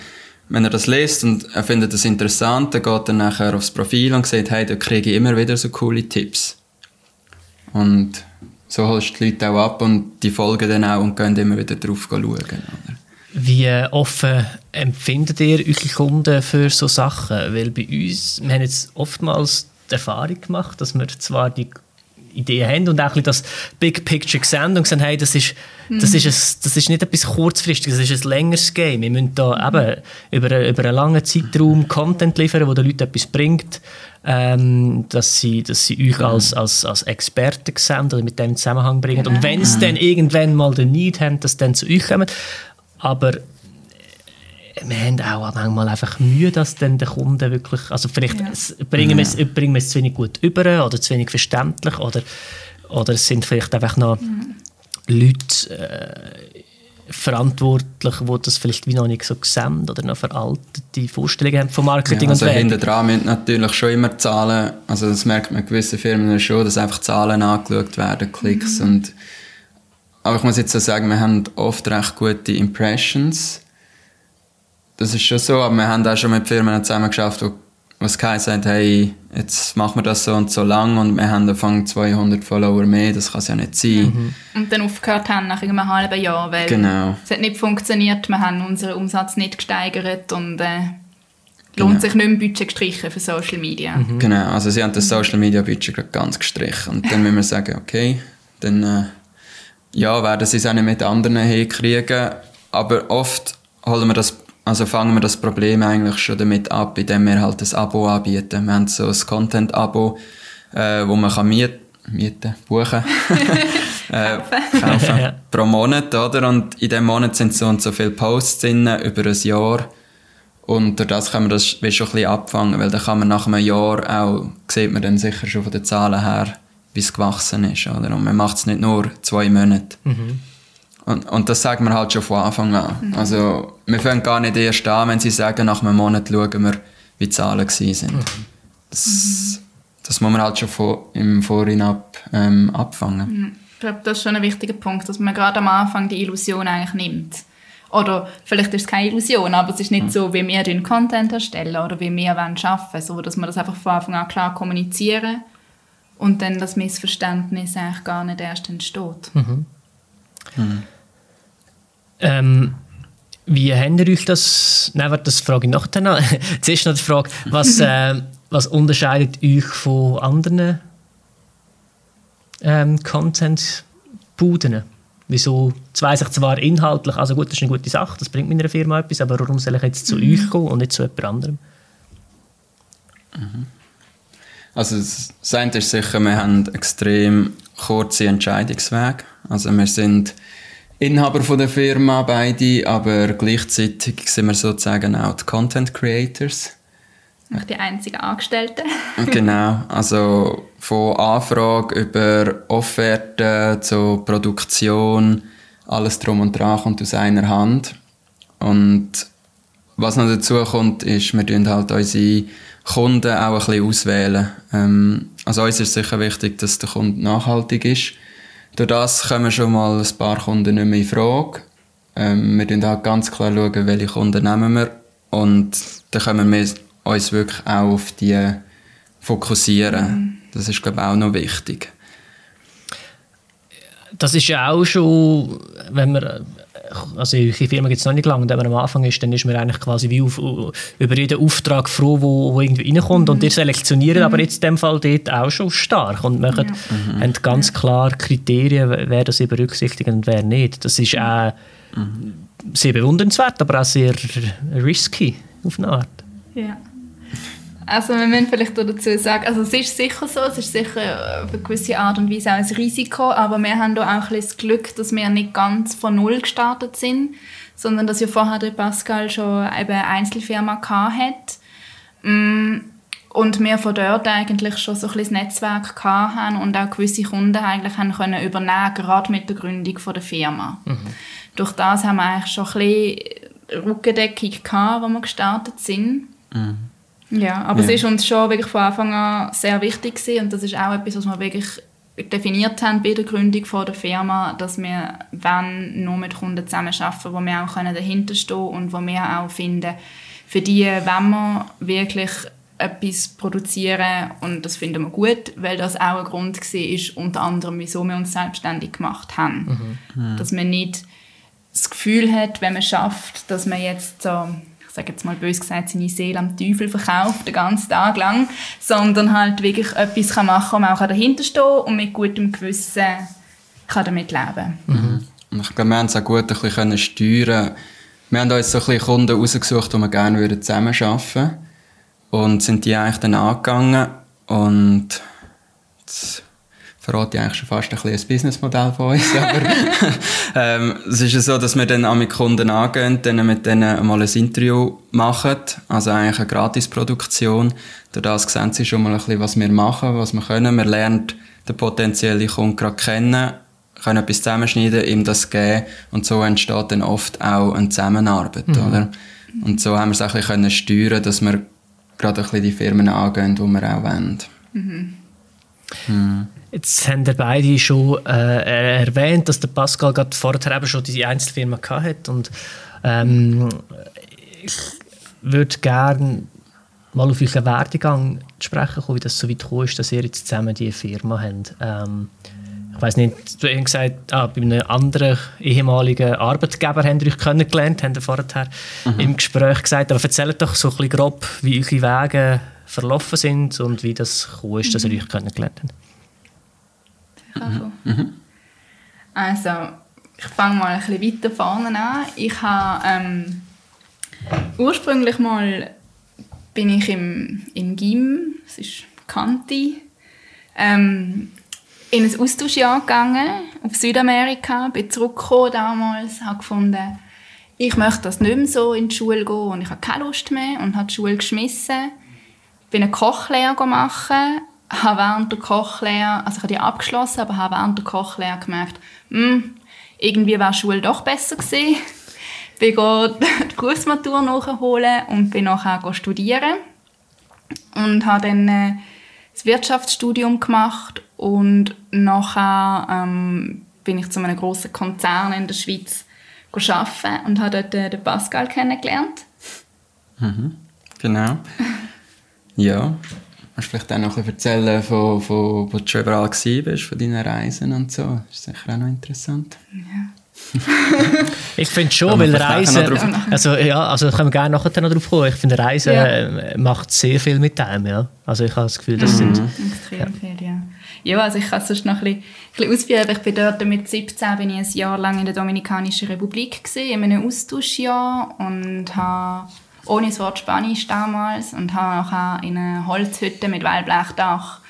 wenn er das liest und er findet das interessant, dann geht er nachher aufs Profil und sieht, hey, da kriege ich immer wieder so coole Tipps. Und so holst du die Leute auch ab und die folgen dann auch und gehen immer wieder drauf schauen. Oder? Wie offen empfindet ihr eure Kunden für so Sachen? Weil bei uns, wir haben jetzt oftmals die Erfahrung gemacht, dass wir zwar die Ideen haben und auch das Big Picture sehen und sehen, hey, das ist, das, ist ein, das ist nicht etwas kurzfristiges, das ist ein längeres Game. Wir müssen da eben über, über einen langen Zeitraum Content liefern, der den Leuten etwas bringt, ähm, dass, sie, dass sie euch als, als, als Experten sehen oder mit dem Zusammenhang bringen. Und wenn sie dann irgendwann mal den Need haben, dass sie dann zu euch kommen. Aber wir haben auch manchmal einfach Mühe, dass dann der Kunde wirklich, also vielleicht ja. bringen, wir es, bringen wir es zu wenig gut über oder zu wenig verständlich oder, oder es sind vielleicht einfach noch mhm. Leute äh, verantwortlich, die das vielleicht wie noch nicht so sehen oder noch veraltete Vorstellungen haben vom Marketing ja, also und hinter dran müssen natürlich schon immer Zahlen, also das merkt man in gewissen Firmen schon, dass einfach Zahlen angeschaut werden, Klicks mhm. und aber ich muss jetzt so sagen, wir haben oft recht gute Impressions das ist schon so, aber wir haben auch schon mit Firmen zusammen geschafft, wo was geheißen hat, hey, jetzt machen wir das so und so lang und wir haben Anfang 200 Follower mehr, das kann es ja nicht sein. Mhm. Und dann aufgehört haben nach einem halben Jahr, weil genau. es hat nicht funktioniert, wir haben unseren Umsatz nicht gesteigert und äh, lohnt genau. sich nicht mehr Budget gestrichen für Social Media. Mhm. Genau, also sie haben das Social Media Budget ganz gestrichen und dann müssen wir sagen, okay, dann äh, ja, werden sie es auch nicht mit anderen hinkriegen, aber oft holen wir das also fangen wir das Problem eigentlich schon damit ab, indem wir halt ein Abo anbieten. Wir haben so ein Content-Abo, äh, wo man kann mieten, mieten, buchen, [LAUGHS] äh, kaufen ja. pro Monat, oder? Und in diesem Monat sind so und so viele Posts drin, über ein Jahr. Und durch das kann man das schon ein bisschen abfangen, weil dann kann man nach einem Jahr auch, sieht man dann sicher schon von den Zahlen her, wie es gewachsen ist, oder? Und man macht es nicht nur zwei Monate. Mhm. Und, und das sagen wir halt schon von Anfang an. Mhm. Also, wir fangen gar nicht erst an, wenn sie sagen, nach einem Monat schauen wir, wie die Zahlen sind. Mhm. Das, das muss man halt schon von, im Vorhinein ähm, abfangen. Mhm. Ich glaube, das ist schon ein wichtiger Punkt, dass man gerade am Anfang die Illusion eigentlich nimmt. Oder vielleicht ist es keine Illusion, aber es ist nicht mhm. so, wie wir den Content erstellen oder wie wir arbeiten wollen, so dass wir das einfach von Anfang an klar kommunizieren und dann das Missverständnis eigentlich gar nicht erst entsteht. Mhm. Mhm. Ähm, wie habt ihr euch das, nein, das frage ich nachher noch. [LAUGHS] Zuerst noch die Frage, was, [LAUGHS] äh, was unterscheidet euch von anderen ähm, Content-Buden? Wieso, das weiss ich zwar inhaltlich, also gut, das ist eine gute Sache, das bringt meiner Firma etwas, aber warum soll ich jetzt zu mhm. euch kommen und nicht zu jemand anderem? Mhm. Also das eine ist sicher, wir haben extrem kurze Entscheidungswege. Also wir sind Inhaber von der Firma beide, aber gleichzeitig sind wir sozusagen auch die Content Creators. Auch die einzigen Angestellten. [LAUGHS] genau, also von Anfrage über Offerte zur Produktion, alles drum und dran kommt aus einer Hand. Und was noch dazu kommt, ist, wir tun halt unsere Kunden auch ein bisschen auswählen. Ähm, also uns ist sicher wichtig, dass der Kunde nachhaltig ist. Durch das kommen schon mal ein paar Kunden nicht mehr in Frage. Ähm, wir schauen halt ganz klar, schauen, welche Kunden nehmen wir und dann können wir uns wirklich auch auf die fokussieren. Mhm. Das ist, glaube ich, auch noch wichtig. Das ist ja auch schon, wenn man also in der Firma gibt es noch nicht lange, und wenn man am Anfang ist, dann ist man eigentlich quasi wie auf, über jeden Auftrag froh, der wo, wo irgendwie reinkommt mhm. und ihr selektioniert mhm. aber jetzt in dem Fall dort auch schon stark und machen, ja. mhm. haben ganz klar Kriterien, wer das berücksichtigt und wer nicht. Das ist auch mhm. sehr bewundernswert, aber auch sehr risky auf eine Art. Ja. Also wir müssen vielleicht dazu sagen, also es ist sicher so, es ist sicher auf eine gewisse Art und Weise auch ein Risiko, aber wir haben da auch ein das Glück, dass wir nicht ganz von Null gestartet sind, sondern dass ja vorher der Pascal schon eben eine Einzelfirma hat mm, und wir von dort eigentlich schon so ein bisschen das Netzwerk haben und auch gewisse Kunden eigentlich haben können übernehmen, gerade mit der Gründung von der Firma. Mhm. Durch das haben wir eigentlich schon ein bisschen Rückendeckung gehabt, als wir gestartet sind. Mhm. Ja, aber ja. es ist uns schon wirklich von Anfang an sehr wichtig gewesen, und das ist auch etwas, was wir wirklich definiert haben bei der Gründung von der Firma, dass wir wenn nur mit Kunden zusammenarbeiten, wo wir auch dahinter stehen und wo wir auch finden, für die wenn wir wirklich etwas produzieren und das finden wir gut, weil das auch ein Grund war, ist unter anderem, wieso wir uns selbstständig gemacht haben. Mhm. Dass man nicht das Gefühl hat, wenn man schafft, dass man jetzt so sage jetzt mal bös gesagt, seine Seele am Teufel verkauft, den ganzen Tag lang, sondern halt wirklich etwas kann machen kann, wo man auch dahinter stehen und mit gutem Gewissen kann damit leben. Mhm. Ich glaube, wir haben es auch gut ein bisschen steuern. Wir haben uns so ein bisschen Kunden rausgesucht, die wir gerne zusammenarbeiten würden. Und sind die eigentlich dann angegangen. Und verrate ich eigentlich schon fast ein bisschen das Businessmodell von uns. [LAUGHS] Aber ähm, es ist ja so, dass wir dann an mit Kunden angehen, dann mit denen mal ein Interview machen, also eigentlich eine Gratisproduktion. Durch das sehen sie schon mal ein bisschen, was wir machen, was wir können. Man lernt den potenziellen Kunden gerade kennen, können etwas zusammenschneiden, ihm das geben und so entsteht dann oft auch eine Zusammenarbeit, mhm. oder? Und so haben wir es auch ein bisschen steuern dass wir gerade ein bisschen die Firmen angehen, die wir auch wollen. Mhm. Mhm. Jetzt haben wir beide schon äh, erwähnt, dass der Pascal gerade vorher eben schon diese Einzelfirma hatte und ähm, ich würde gerne mal auf euren Werdegang sprechen kommen, wie das so weit gekommen ist, dass ihr jetzt zusammen diese Firma habt. Ähm, ich weiß nicht, du hast gesagt, ah, bei einem anderen ehemaligen Arbeitgeber habt ihr euch kennengelernt, habt ihr vorher mhm. im Gespräch gesagt, aber erzählt doch so ein bisschen grob, wie eure Wege verlaufen sind und wie das gekommen ist, dass ihr euch kennengelernt habt. Mhm. Mhm. Also, ich fange mal ein bisschen weiter vorne an. Ich habe ähm, ursprünglich mal bin ich im, im GIM, das ist Kanti, ähm, in ein Austauschjahr gegangen, auf Südamerika, bin zurückgekommen damals, habe gefunden, ich möchte das nicht mehr so in die Schule gehen und ich habe keine Lust mehr und habe die Schule geschmissen. Bin eine Kochlehre machen habe während der Kochlehre, also ich habe die abgeschlossen, aber habe während der Kochlehre gemerkt, hm, irgendwie wäre Schule doch besser gewesen. [LAUGHS] bin die Berufsmatur nachholen und bin nachher studieren und habe dann äh, das Wirtschaftsstudium gemacht und nachher ähm, bin ich zu einem großen Konzern in der Schweiz arbeiten und habe dort äh, den Pascal kennengelernt. Mhm, genau. [LAUGHS] Ja, Kannst du vielleicht auch noch ein bisschen erzählen, von, von, wo du schon überall warst, von deinen Reisen und so? Das ist sicher auch noch interessant. Ja. [LAUGHS] ich finde schon, weil Reisen, also ja, also können wir gerne nachher noch drauf kommen. Ich finde Reisen ja. Macht sehr viel mit dem, ja. Also ich habe das Gefühl, das mhm. sind extrem ja. viel, ja. Ja, also ich kann es sonst noch ein bisschen, ein bisschen ausführen. Ich bin dort mit 17 bin ich ein Jahr lang in der Dominikanischen Republik gewesen, in einem Austauschjahr und habe ohne das Wort Spanisch damals und habe auch in einer Holzhütte mit Wellblechdach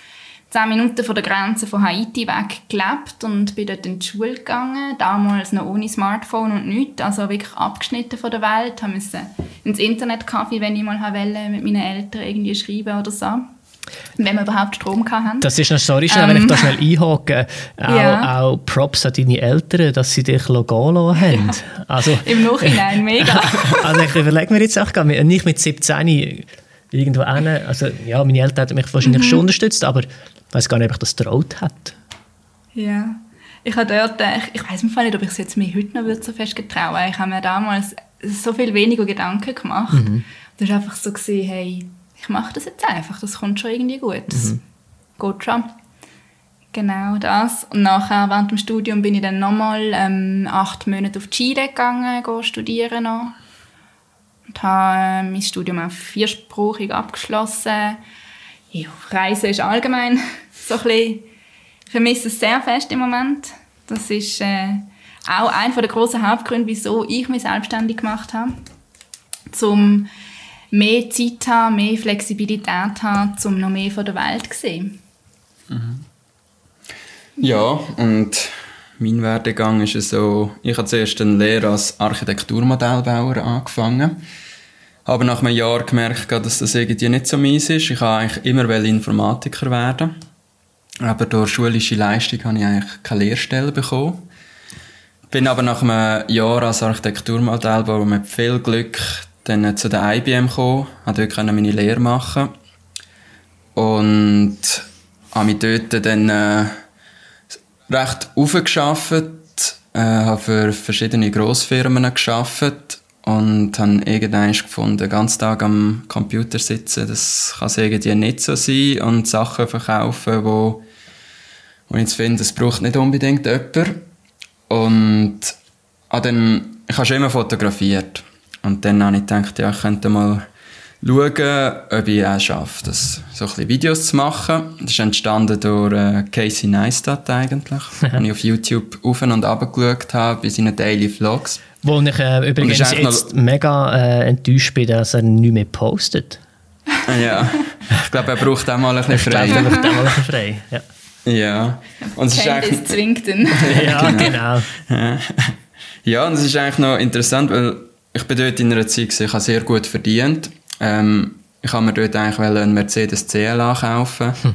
zehn Minuten von der Grenze von Haiti weg gelebt und bin dort in die Schule gegangen, damals noch ohne Smartphone und nichts, also wirklich abgeschnitten von der Welt, habe müssen ins Internetcafé, wenn ich mal wollte, mit meinen Eltern irgendwie schreiben oder so. Wenn wir überhaupt Strom hatten. Das ist noch, sorry, schnell, ähm, wenn ich da schnell einhake, [LAUGHS] auch, ja. auch Props an deine Eltern, dass sie dich gehen haben. Ja. Also, Im Nachhinein, [LAUGHS] mega. also ich überlege mir jetzt auch, nicht mit 17 irgendwo hin, also ja, meine Eltern haben mich wahrscheinlich mhm. schon unterstützt, aber ich weiß gar nicht, ob ich das traut hätte. Ja. Ich habe dort, äh, ich, ich weiß nicht, ob ich es jetzt mir heute noch so fest getrauen Ich habe mir damals so viel weniger Gedanken gemacht. Mhm. Das war einfach so, gewesen, hey, ich mache das jetzt einfach, das kommt schon irgendwie gut. Das mhm. geht schon. Genau das. Und nachher, während dem Studium, bin ich dann nochmal ähm, acht Monate auf Chile gegangen, studieren noch. Und habe äh, mein Studium auch viersprachig abgeschlossen ja, Reisen ist allgemein [LAUGHS] so ein bisschen, ich vermisse es sehr fest im Moment. Das ist äh, auch einer der grossen Hauptgründe, wieso ich mich selbstständig gemacht habe. Um mehr Zeit zu haben, mehr Flexibilität haben, um noch mehr von der Welt zu sehen. Mhm. Ja, und mein Werdegang ist so, ich habe zuerst eine Lehre als Architekturmodellbauer angefangen aber nach einem Jahr gemerkt, dass das irgendwie nicht so meins ist. Ich wollte eigentlich immer Informatiker werden. Aber durch schulische Leistung habe ich eigentlich keine Lehrstelle bekommen. Bin aber nach einem Jahr als Architekturmodellbauer mit viel Glück dann zu der IBM gekommen, konnte dort meine Lehre machen. Und habe mich dort dann äh, recht aufgeschafft, äh, habe für verschiedene Grossfirmen gearbeitet und habe irgendwann gefunden, den ganzen Tag am Computer sitzen, das kann irgendwie nicht so sein. Und Sachen verkaufen, wo, wo ich jetzt finde, das braucht nicht unbedingt jemand. Und habe dann, ich habe schon immer fotografiert und dann habe ich gedacht, ja, ich könnte mal schauen, ob ich auch schaffe, das, so ein bisschen Videos zu machen. Das ist entstanden durch äh, Casey Neistat eigentlich, [LAUGHS] den ich auf YouTube auf und ab geschaut habe, bei seinen Daily Vlogs. Wo ich äh, übrigens jetzt mega äh, enttäuscht bin, dass er nicht mehr postet. ja, ich glaube, er braucht auch mal ein bisschen frei. Ich glaube, [LAUGHS] er braucht auch mal ein bisschen frei, ja. Ja. Und es ist eigentlich... zwingt ihn. [LAUGHS] ja, genau. ja, und es ist eigentlich noch interessant, weil ich bin dort in einer Zeit, gewesen, ich habe sehr gut verdient. Ähm, ich habe mir dort eigentlich einen Mercedes CLA kaufen. Hm.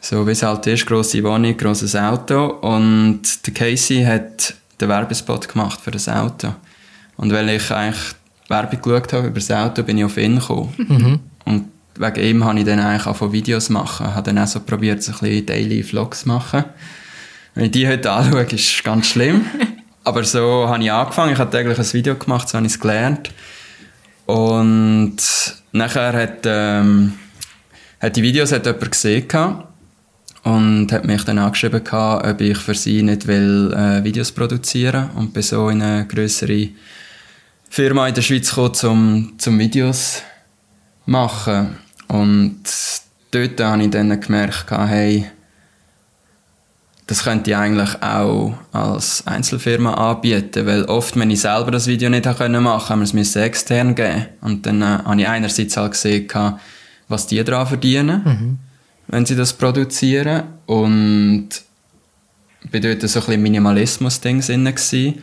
So wie es halt ist, grosse Wohnung, grosses Auto. Und der Casey hat den Werbespot gemacht für das Auto. Und weil ich eigentlich Werbung geschaut habe über das Auto, bin ich auf ihn gekommen. Mhm. Und wegen ihm habe ich dann eigentlich auch von Videos machen. Ich habe dann auch so probiert, so ein bisschen Daily Vlogs zu machen. Wenn ich die heute anschaue, ist es ganz schlimm. [LAUGHS] Aber so habe ich angefangen. Ich habe täglich ein Video gemacht, so habe ich es gelernt. Und nachher hat, ähm, hat die Videos hat jemand gesehen und hat mich dann angeschrieben, ob ich für sie nicht will, äh, Videos produzieren und bin so in eine größere Firma in der Schweiz gekommen, um zum Videos machen. Und dort habe ich dann gemerkt, hey, das könnte ich eigentlich auch als Einzelfirma anbieten, weil oft, wenn ich selber das Video nicht machen konnte, haben wir es extern geben. Und dann äh, habe ich einerseits halt gesehen, was die daran verdienen. Mhm wenn sie das produzieren. Und bin dort so ein bisschen Minimalismus-Ding drin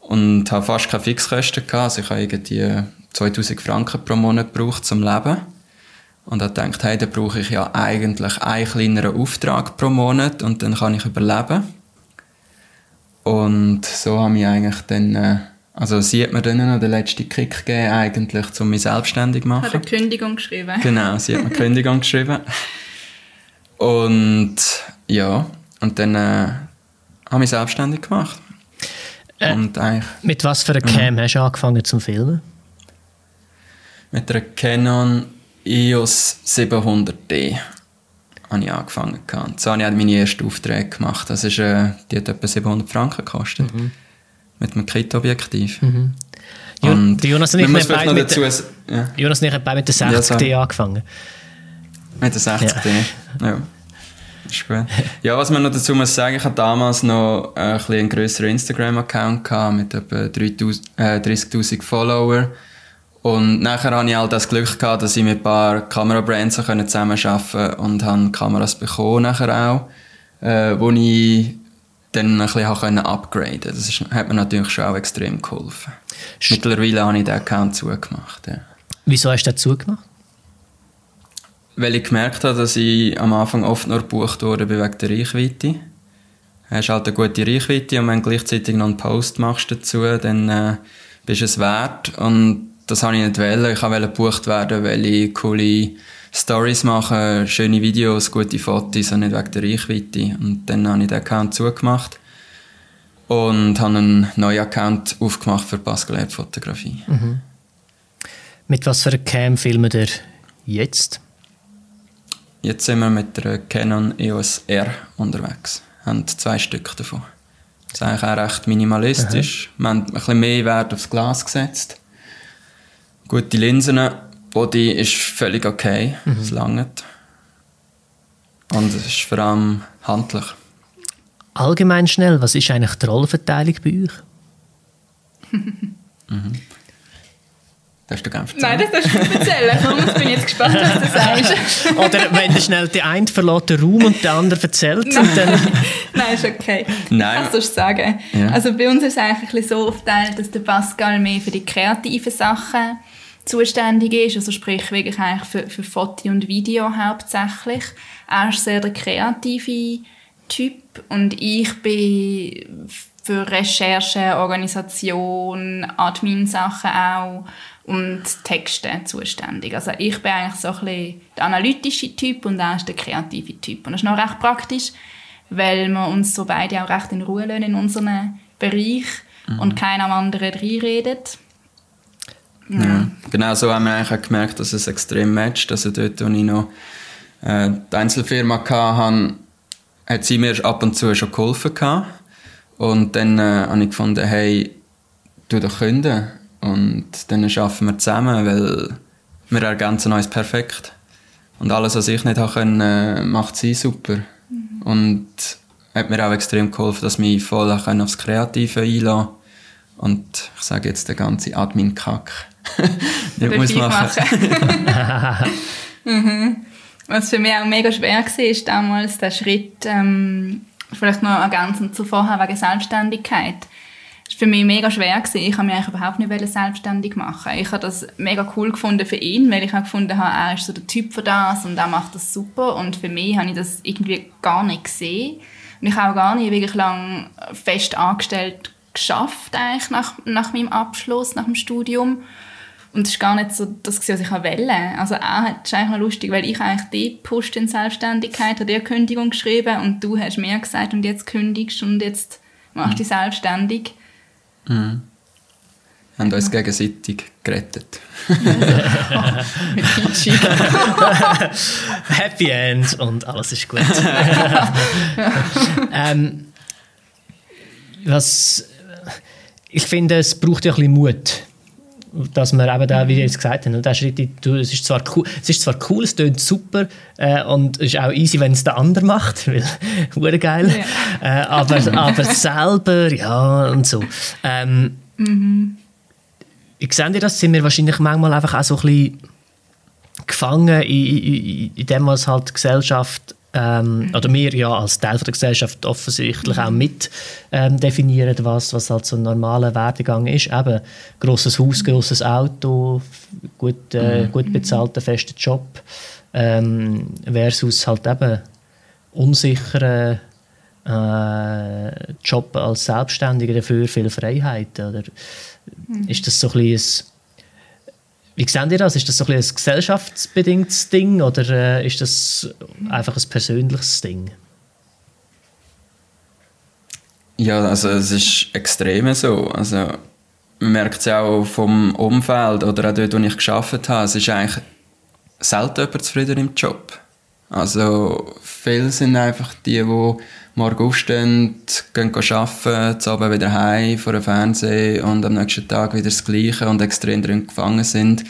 und habe fast keine Fixkosten gehabt. Also ich habe irgendwie 2000 Franken pro Monat gebraucht zum Leben. Und habe gedacht, hey, dann brauche ich ja eigentlich einen kleineren Auftrag pro Monat und dann kann ich überleben. Und so habe ich eigentlich dann, äh, also sie hat mir dann noch den letzten Kick gegeben, eigentlich, um mich selbstständig zu machen. Hat eine Kündigung geschrieben. Genau, sie hat mir Kündigung geschrieben. Und ja, und dann äh, habe ich selbstständig gemacht. Äh, und mit was für einer Cam mhm. hast du angefangen zum Filmen? Mit einer Canon EOS 700D habe ich angefangen. So habe ich meine ersten Aufträge gemacht. Das ist, äh, die hat etwa 700 Franken gekostet. Mhm. mit einem Kit-Objektiv. Mhm. Und Jonas und ich haben beide mit, dazu, ja. Jonas und ich haben beide mit der 60D ja, angefangen. Mit der 60D, ja. ja. Ist gut. Ja, was man noch dazu muss sagen, ich hatte damals noch ein bisschen einen grösseren Instagram-Account mit etwa 30'000 äh, Followern. Und nachher hatte ich all das Glück gehabt, dass ich mit ein paar Kamerabrands zusammenarbeiten konnte und habe Kameras bekommen nachher auch, äh, wo ich dann ein bisschen upgraden Das ist, hat mir natürlich schon auch extrem geholfen. St Mittlerweile habe ich den Account zugemacht. Ja. Wieso hast du den zugemacht? Weil ich gemerkt habe, dass ich am Anfang oft nur gebucht wurde wegen der Reichweite. Du hast halt eine gute Reichweite und wenn du gleichzeitig noch einen Post machst dazu, dann äh, bist du es wert. Und das habe ich nicht wollen. Ich wollte gebucht werden, weil ich coole Stories mache, schöne Videos, gute Fotos und nicht wegen der Reichweite. Und dann habe ich den Account zugemacht und habe einen neuen Account aufgemacht für Pascal Fotografie. Mhm. Mit was für einer Cam filmen ihr jetzt? Jetzt sind wir mit der Canon EOS R unterwegs. Wir haben zwei Stück davon. Das ist eigentlich auch recht minimalistisch. Aha. Wir haben ein bisschen mehr Wert aufs Glas gesetzt gute Linsen. Body ist völlig okay, mhm. es langt. Und es ist vor allem handlich. Allgemein schnell, was ist eigentlich die Rollenverteilung bei euch? [LAUGHS] mhm. Du gerne erzählen? Nein, das darfst du nicht erzählen. Komm, bin jetzt gespannt, was du sagst. [LAUGHS] Oder wenn du schnell der eine verlässt den Raum und der andere erzählt. Nein, und dann Nein ist okay. Nein. Was sollst du sagen? Ja. Also bei uns ist es eigentlich so aufgeteilt, dass der Pascal mehr für die kreativen Sachen zuständig ist, also sprich wirklich eigentlich für, für Foto und Video hauptsächlich. Er ist sehr der kreative Typ und ich bin für Recherche, Organisation, Admin-Sachen auch und Texte zuständig. Also ich bin eigentlich so ein bisschen der analytische Typ und er ist der kreative Typ. Und das ist noch recht praktisch, weil wir uns so beide auch recht in Ruhe lassen in unserem Bereich mhm. und keiner am anderen reinredet. Ja. ja. Genau so haben wir eigentlich auch gemerkt, dass es extrem matcht. Also dort, wo ich noch äh, die Einzelfirma hatte, hat sie mir ab und zu schon geholfen. Gehabt. Und dann äh, habe ich gefunden, hey, du doch künden. Und dann arbeiten wir zusammen, weil wir ergänzen uns perfekt. Und alles, was ich nicht können, äh, macht sie super. Mhm. Und hat mir auch extrem geholfen, dass ich mich voll aufs Kreative einlassen Und ich sage jetzt den ganzen Admin-Kack [LAUGHS] nicht muss machen. machen. [LAUGHS] mhm. Was für mich auch mega schwer war, ist damals der Schritt, ähm, vielleicht noch ergänzend zu vorher wegen Selbstständigkeit. War für mich mega schwer. Gewesen. Ich habe mich eigentlich überhaupt nicht selbstständig machen. Ich habe das mega cool gefunden für ihn, weil ich auch gefunden habe, er ist so der Typ für das und er macht das super. Und für mich habe ich das irgendwie gar nicht gesehen. Und ich habe auch gar nicht wirklich lang fest angestellt geschafft eigentlich nach, nach meinem Abschluss, nach dem Studium. Und es ist gar nicht so das, was ich wollte. Also auch, das ist eigentlich noch lustig, weil ich eigentlich die pusht in Selbstständigkeit, habe dir Kündigung geschrieben und du hast mir gesagt und jetzt kündigst und jetzt machst du dich selbstständig. Mhm. Wir haben uns gegenseitig gerettet. [LAUGHS] Happy End und alles ist gut. [LAUGHS] ähm, was, ich finde, es braucht ja ein bisschen Mut dass man eben da, wie ihr jetzt gesagt der Schritt, es ist zwar cool, es ist zwar cool, es klingt super äh, und es ist auch easy, wenn es der andere macht, [LAUGHS] weil geil, ja. äh, aber, aber selber, ja und so. Ähm, mhm. Ich sehe dir das, sind wir wahrscheinlich manchmal einfach auch so ein bisschen gefangen in, in, in dem, was halt Gesellschaft ähm, oder wir ja als Teil der Gesellschaft offensichtlich auch mit ähm, definieren, was, was halt so ein normaler Werdegang ist. Eben grosses Haus, grosses Auto, gut, äh, mhm. gut bezahlter fester Job ähm, versus halt eben unsicherer äh, Job als Selbstständiger, dafür viel Freiheit. Oder mhm. ist das so ein bisschen wie seht ihr das? Ist das so ein, ein gesellschaftsbedingtes Ding oder äh, ist das einfach ein persönliches Ding? Ja, also es ist extrem so. Also man merkt es ja auch vom Umfeld oder auch dort, wo ich geschafft habe. Es ist eigentlich selten jemand zufrieden im Job. Also viele sind einfach die, die morgen aufstehen, gehen arbeiten, zu Abend wieder heim vor dem Fernsehen und am nächsten Tag wieder das Gleiche und extrem drin gefangen sind.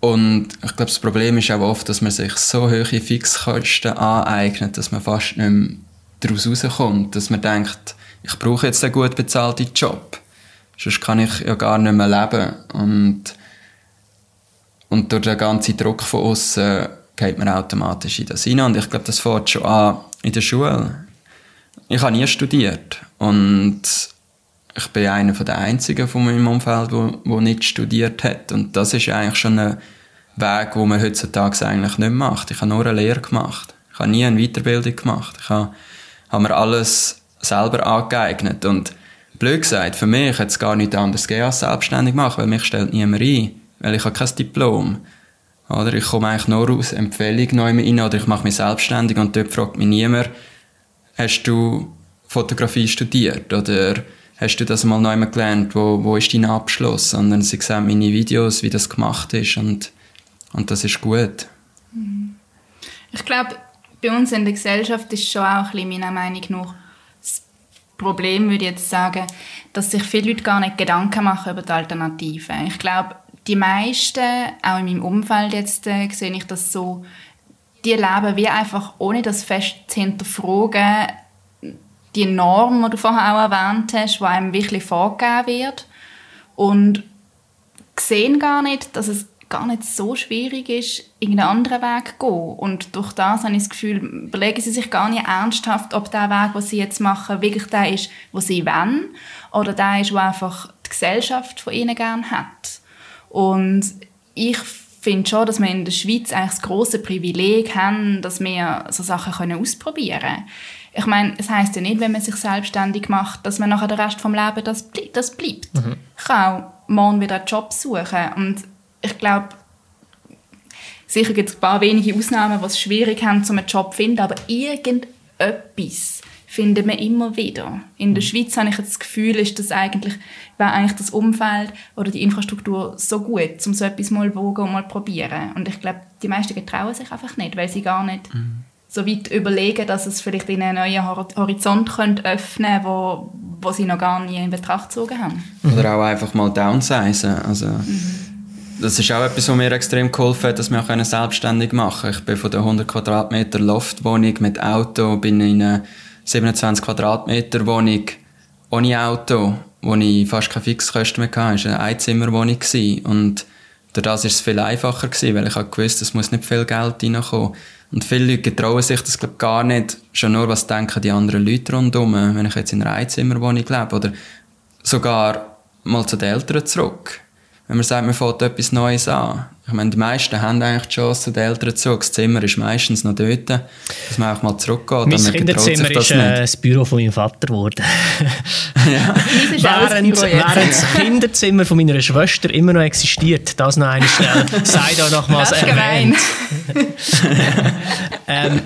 Und ich glaube, das Problem ist auch oft, dass man sich so hohe Fixkosten aneignet, dass man fast nicht mehr daraus rauskommt. Dass man denkt, ich brauche jetzt einen gut bezahlten Job. Sonst kann ich ja gar nicht mehr leben. Und, und durch den ganzen Druck von außen geht man automatisch in das hinein. Und ich glaube, das fängt schon an in der Schule. Ich habe nie studiert. Und ich bin einer der Einzigen von meinem Umfeld, der nicht studiert hat. Und das ist eigentlich schon ein Weg, den man heutzutage eigentlich nicht macht. Ich habe nur eine Lehre gemacht. Ich habe nie eine Weiterbildung gemacht. Ich habe, habe mir alles selber angeeignet. Und blöd gesagt, für mich hat es gar nichts anderes gegeben als selbstständig machen, weil mich stellt niemand ein. Weil ich habe kein Diplom. Oder ich komme eigentlich nur aus Empfehlung neu rein oder ich mache mich selbstständig und dort fragt mich niemand, hast du Fotografie studiert oder hast du das mal neu gelernt, wo, wo ist dein Abschluss? Sondern sie sehen meine Videos, wie das gemacht ist und, und das ist gut. Ich glaube, bei uns in der Gesellschaft ist schon auch ein bisschen meiner Meinung nach das Problem, würde ich jetzt sagen, dass sich viele Leute gar nicht Gedanken machen über die Alternativen. Ich glaube, die meisten, auch in meinem Umfeld jetzt, äh, sehe ich das so, die leben wie einfach, ohne das fest zu hinterfragen, die Norm, die du vorher auch erwähnt hast, die einem wirklich vorgegeben wird und sehen gar nicht, dass es gar nicht so schwierig ist, irgendeinen anderen Weg zu gehen. Und durch das habe ich das Gefühl, überlegen sie sich gar nicht ernsthaft, ob der Weg, den sie jetzt machen, wirklich der ist, wo sie wollen, oder der ist, wo einfach die Gesellschaft von ihnen gerne hat. Und ich finde schon, dass wir in der Schweiz eigentlich das große Privileg haben, dass wir so Sachen können ausprobieren können. Ich meine, es heißt ja nicht, wenn man sich selbstständig macht, dass man nachher den Rest vom Leben das, das bleibt. Mhm. Ich kann auch morgen wieder einen Job suchen und ich glaube, sicher gibt es ein paar wenige Ausnahmen, die es schwierig haben, um einen Job zu finden, aber irgendetwas finden wir immer wieder. In der mhm. Schweiz habe ich das Gefühl, ist das eigentlich, wäre eigentlich das Umfeld oder die Infrastruktur so gut, um so etwas mal wogen und mal probieren. Und ich glaube, die meisten getrauen sich einfach nicht, weil sie gar nicht mhm. so weit überlegen, dass es vielleicht in einen neuen Horizont könnte öffnen wo, wo sie noch gar nie in Betracht gezogen haben. Oder auch einfach mal downsizen. Also, mhm. Das ist auch etwas, was mir extrem geholfen hat, dass wir auch selbstständig machen können. Ich bin von der 100 Quadratmeter Loftwohnung mit Auto bin in eine 27 Quadratmeter Wohnung ohne Auto, wo ich fast keine Fixkosten mehr hatte. Es war eine Einzimmerwohnung. Und das war es viel einfacher, weil ich gewusst es muss nicht viel Geld reinkommen. Und viele Leute trauen sich das glaub, gar nicht. Schon nur, was denken die anderen Leute rundherum, wenn ich jetzt in einer Einzimmerwohnung lebe. Oder sogar mal zu den Eltern zurück wenn man sagt, man fängt etwas Neues an. Ich meine, die meisten haben eigentlich die Chance, den Eltern zu Das Zimmer ist meistens noch dort, dass man auch mal zurückgeht. Mein Kinderzimmer ist äh, das Büro von meinem Vater geworden. [LAUGHS] ja. während, während das Kinderzimmer von meiner Schwester immer noch existiert, das noch eine Stelle, [LAUGHS] sei da nochmals erwähnt. [LAUGHS] ähm,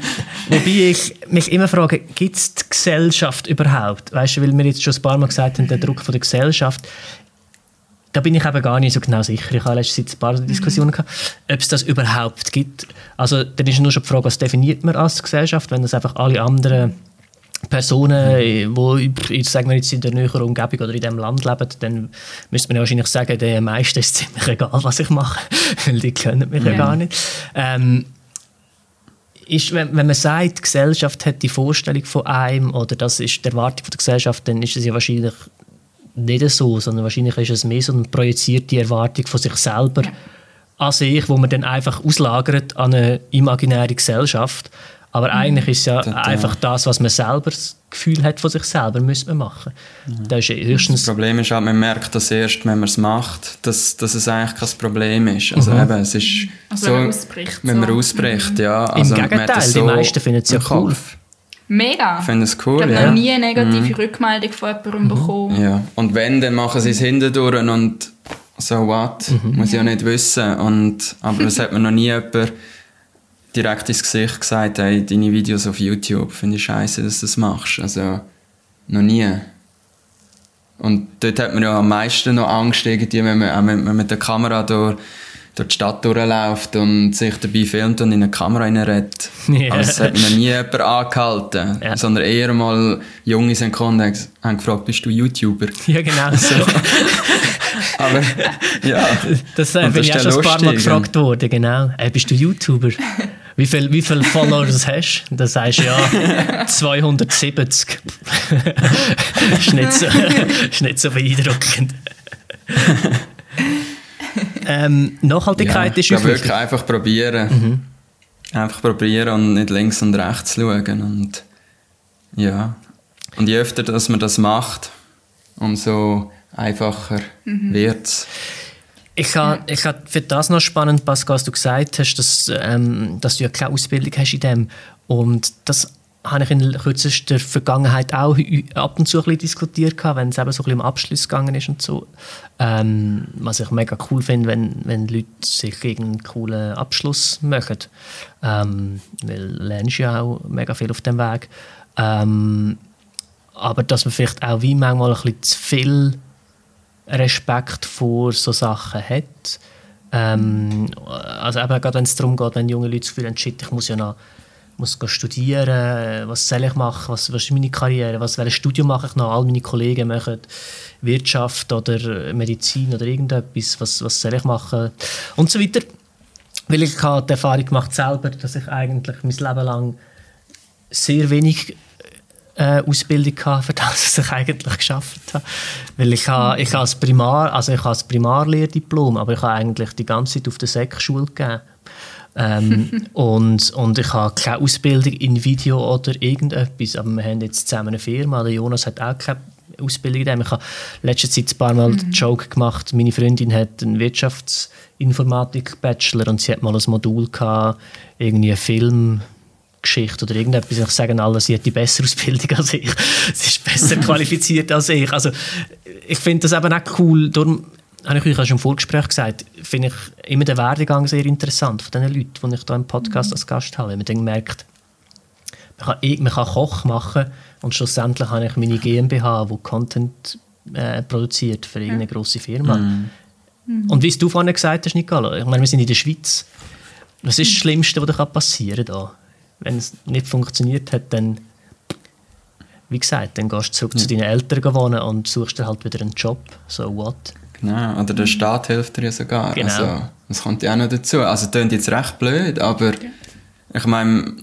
wobei ich mich immer frage, gibt es die Gesellschaft überhaupt? Weißt du, weil wir jetzt schon ein paar Mal gesagt haben, der Druck von der Gesellschaft da bin ich eben gar nicht so genau sicher. Ich habe letztens ein paar Diskussionen mhm. gehabt, ob es das überhaupt gibt. Also dann ist nur schon die Frage, was definiert man als Gesellschaft, wenn das einfach alle anderen Personen, die ich sagen wir jetzt in der näheren Umgebung oder in diesem Land leben, dann müsste man ja wahrscheinlich sagen, den meisten ist [LAUGHS] ziemlich egal, was ich mache, weil die kennen mich ja, ja gar nicht. Ähm, ist, wenn, wenn man sagt, die Gesellschaft hat die Vorstellung von einem oder das ist die Erwartung von der Gesellschaft, dann ist es ja wahrscheinlich nicht so, sondern wahrscheinlich ist es mehr so eine projizierte Erwartung von sich selber ja. an sich, wo man dann einfach auslagert an eine imaginäre Gesellschaft. Aber mhm. eigentlich ist es ja das, einfach das, was man selber das Gefühl hat von sich selber, müsste man machen. Mhm. Das, ist höchstens das Problem ist auch, man merkt das erst, wenn man es macht, dass, dass es eigentlich kein Problem ist. Also mhm. eben, es ist also so, wenn man ausbricht. Wenn man ausbricht, mhm. ja. Also Im Gegenteil, so die meisten finden es ja cool. Kopf. Mega. Ich finde es cool, Ich habe ja. noch nie eine negative mhm. Rückmeldung von jemandem mhm. bekommen. Ja. Und wenn, dann machen sie es hintendurch und so what, mhm. muss ich ja nicht wissen. Und, aber es hat mir noch nie jemand direkt ins Gesicht gesagt, hey, deine Videos auf YouTube, finde ich scheiße, dass du das machst. Also, noch nie. Und dort hat man ja am meisten noch Angst, irgendwie, wenn man, wenn man mit der Kamera durch durch die Stadt durchläuft und sich dabei filmt und in eine Kamera reinredet. Yeah. Also es hat noch nie jemand angehalten, ja. sondern eher mal Junge sind gekommen und haben gefragt, bist du YouTuber? [LAUGHS] Ja, genau. [LAUGHS] So. [LAUGHS] Aber, ja. Das äh, bin ich auch schon ein paar Mal gefragt worden, genau. Hey, bist du YouTuber? Wie viele wie viel Followers hast du? Da sagst du ja 270. ist, nicht so, ist nicht so beeindruckend. Ähm, Nachhaltigkeit ja, ist ja wirklich einfach probieren. Mhm. Einfach probieren und nicht links und rechts schauen. Und, ja. und je öfter dass man das macht, umso einfacher mhm. wird es. Ich habe ich ha für das noch spannend, Pascal, was du gesagt hast, dass, ähm, dass du ja keine Ausbildung hast in dem. Und das habe ich in kürzester Vergangenheit auch ab und zu ein bisschen diskutiert, wenn es eben so ein bisschen um Abschluss gegangen ist und so. Ähm, was ich mega cool finde, wenn, wenn Leute sich gegen einen coolen Abschluss machen. Ähm, weil lernst ja auch mega viel auf dem Weg. Ähm, aber dass man vielleicht auch wie manchmal ein bisschen zu viel Respekt vor so Sachen hat. Ähm, also eben gerade wenn es darum geht, wenn junge Leute das Gefühl haben, shit, ich muss ja noch muss studieren, was soll ich machen, was, was ist meine Karriere, was, welches Studium mache ich noch, all meine Kollegen machen Wirtschaft oder Medizin oder irgendetwas, was, was soll ich machen und so weiter. Weil ich habe die Erfahrung gemacht selber, dass ich eigentlich mein Leben lang sehr wenig äh, Ausbildung gehabt, für das was ich eigentlich geschafft habe. Weil ich habe, ich habe als Primar, also ich habe das Primarlehrdiplom, aber ich habe eigentlich die ganze Zeit auf der Sek-Schule gegeben. Ähm, [LAUGHS] und, und ich habe keine Ausbildung in Video oder irgendetwas, aber wir haben jetzt zusammen eine Firma, der Jonas hat auch keine Ausbildung in Ich habe letzte Zeit ein paar Mal mhm. den Joke gemacht, meine Freundin hat einen Wirtschaftsinformatik-Bachelor und sie hat mal ein Modul gehabt, irgendwie Film Geschichte oder irgendetwas. Ich sage alle, sie hat die bessere Ausbildung als ich. [LAUGHS] sie ist besser [LAUGHS] qualifiziert als ich. Also ich finde das eben auch cool. Darum habe ich euch schon im Vorgespräch gesagt, finde ich immer den Werdegang sehr interessant von den Leuten, die ich hier im Podcast als Gast habe. Wenn man dann merkt, man kann, man kann Koch machen und schlussendlich habe ich meine GmbH, die Content äh, produziert für irgendeine grosse Firma. Mhm. Und wie du vorhin gesagt hast, Nicolo, ich meine, wir sind in der Schweiz. Was ist das Schlimmste, was passieren kann? wenn es nicht funktioniert hat, dann, wie gesagt, dann gehst du zurück ja. zu deinen Eltern wohnen und suchst dir halt wieder einen Job. So what? Genau, oder der Staat hilft dir ja sogar. Genau. Also, das kommt ja auch noch dazu. Also, das klingt jetzt recht blöd, aber ja. ich meine,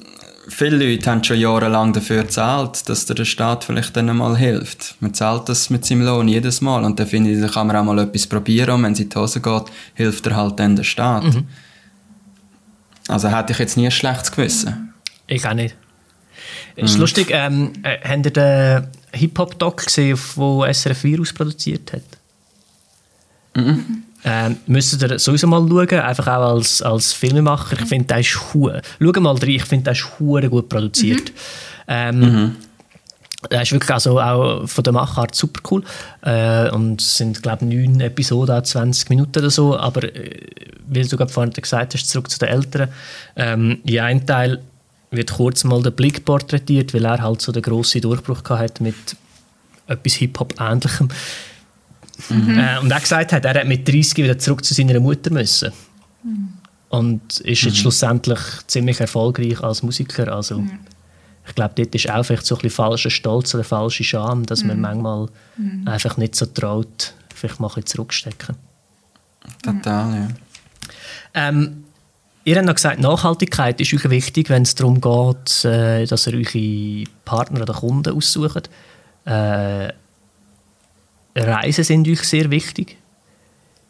viele Leute haben schon jahrelang dafür gezahlt, dass dir der Staat vielleicht dann einmal hilft. Man zahlt das mit seinem Lohn jedes Mal und dann finde ich, da kann man auch mal etwas probieren und wenn es in die Hose geht, hilft er halt dann der Staat. Mhm. Also hätte ich jetzt nie ein schlechtes Gewissen. Ich auch nicht. Es ist mhm. lustig, ähm, äh, habt ihr den Hip-Hop-Doc gesehen, den SRF Virus produziert hat? Mhm. Ähm, müsstet ihr sowieso mal schauen, einfach auch als, als Filmemacher. Ich finde, der ist hure. Schau mal rein, ich finde, der ist hure gut produziert. Mhm. Ähm, mhm. Der ist wirklich also auch von der Machart super cool. Äh, und es sind, glaube ich, neun Episoden, 20 Minuten oder so. Aber äh, wie du gerade vorhin gesagt hast, zurück zu den Älteren. Ähm, in einem Teil wird kurz mal der Blick porträtiert, weil er halt so den grossen Durchbruch hatte mit etwas Hip-Hop-ähnlichem. Mhm. Äh, und er gesagt hat, er hat mit 30 wieder zurück zu seiner Mutter müssen. Mhm. Und ist jetzt mhm. schlussendlich ziemlich erfolgreich als Musiker. Also, ich glaube, dort ist auch vielleicht so ein bisschen falscher Stolz oder falsche Scham, dass man mhm. manchmal mhm. einfach nicht so traut, vielleicht mal ein bisschen zurückstecken. Total, ja. Ähm, Ihr habt noch gesagt, Nachhaltigkeit ist euch wichtig, wenn es darum geht, äh, dass ihr eure Partner oder Kunden aussucht. Äh, Reisen sind euch sehr wichtig.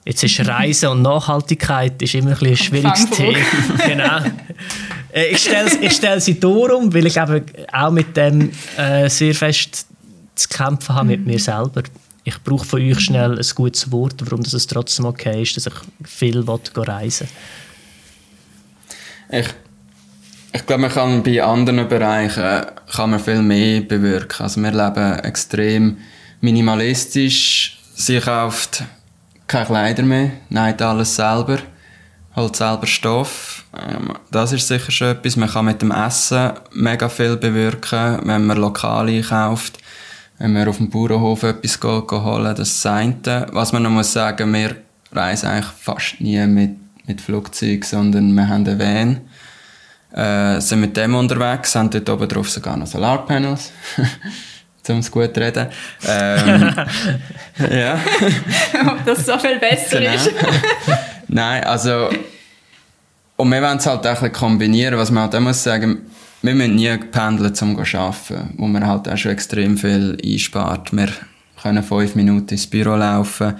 Jetzt ist [LAUGHS] Reisen und Nachhaltigkeit ist immer ein, ein schwieriges Thema. [LAUGHS] genau. Äh, ich stelle ich stell sie darum, weil ich eben auch mit dem äh, sehr fest zu kämpfen habe mit mir selber. Ich brauche von euch schnell ein gutes Wort, warum es trotzdem okay ist, dass ich viel reisen will. Ich, ich glaube, man kann bei anderen Bereichen kann man viel mehr bewirken. Also wir leben extrem minimalistisch. Sie kauft keine Kleider mehr, neigt alles selber, holt selber Stoff. Ähm, das ist sicher schon etwas. Man kann mit dem Essen mega viel bewirken, wenn man lokal einkauft. Wenn man auf dem Bauernhof etwas geht, holen, das eine. Was man noch muss sagen, wir reisen eigentlich fast nie mit mit Flugzeug, sondern wir haben einen Van. Äh, sind mit dem unterwegs, haben dort oben drauf sogar noch Solarpanels. [LAUGHS] um es gut zu reden. Ähm, [LAUGHS] ja. [LAUGHS] Ob das so viel besser genau. ist. [LAUGHS] Nein, also und wir wollen es halt auch ein bisschen kombinieren, was man halt auch muss sagen, wir müssen nie pendeln, um zu arbeiten, wo man halt auch schon extrem viel einspart. Wir können fünf Minuten ins Büro laufen.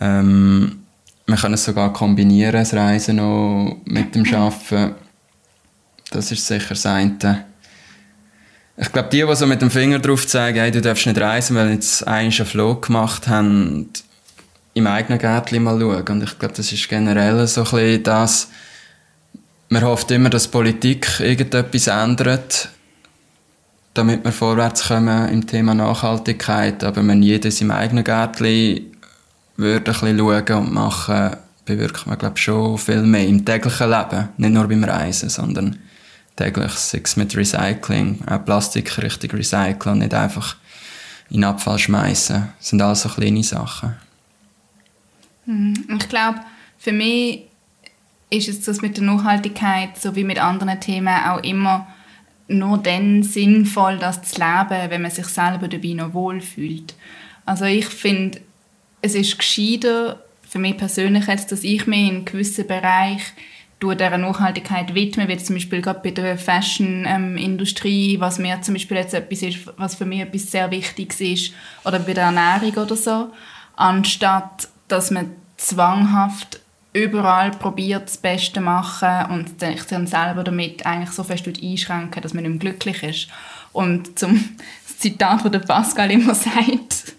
Ähm, wir können es sogar kombinieren, das Reisen noch mit dem Arbeiten. Das ist sicher das eine. Ich glaube, die, die so mit dem Finger drauf zeigen, hey, du darfst nicht reisen, weil jetzt einen Flug gemacht haben, im eigenen Gärtchen mal schauen. Und ich glaube, das ist generell so ein bisschen das, man hofft immer, dass Politik irgendetwas ändert, damit wir vorwärts kommen im Thema Nachhaltigkeit. Aber wenn jedes im eigenen Gärtchen würde ein bisschen schauen und machen, bewirkt man, glaube schon viel mehr im täglichen Leben. Nicht nur beim Reisen, sondern täglich, sei es mit Recycling, auch Plastik richtig recyceln und nicht einfach in Abfall schmeißen. Das sind alles so kleine Sachen. Hm, ich glaube, für mich ist es das mit der Nachhaltigkeit, so wie mit anderen Themen, auch immer nur dann sinnvoll, das zu leben, wenn man sich selber dabei noch wohlfühlt. Also ich finde, es ist gescheiter für mich persönlich jetzt, dass ich mir in gewissen Bereich durch dieser Nachhaltigkeit widme, wie zum Beispiel gerade bei der Fashion-Industrie, was mir zum Beispiel jetzt etwas ist, was für mich etwas sehr Wichtiges ist, oder bei der Ernährung oder so, anstatt dass man zwanghaft überall probiert, das Beste zu machen und sich dann selber damit eigentlich so fest einschränken, dass man nicht mehr glücklich ist. Und zum [LAUGHS] Zitat, das Pascal immer [LAUGHS] sagt,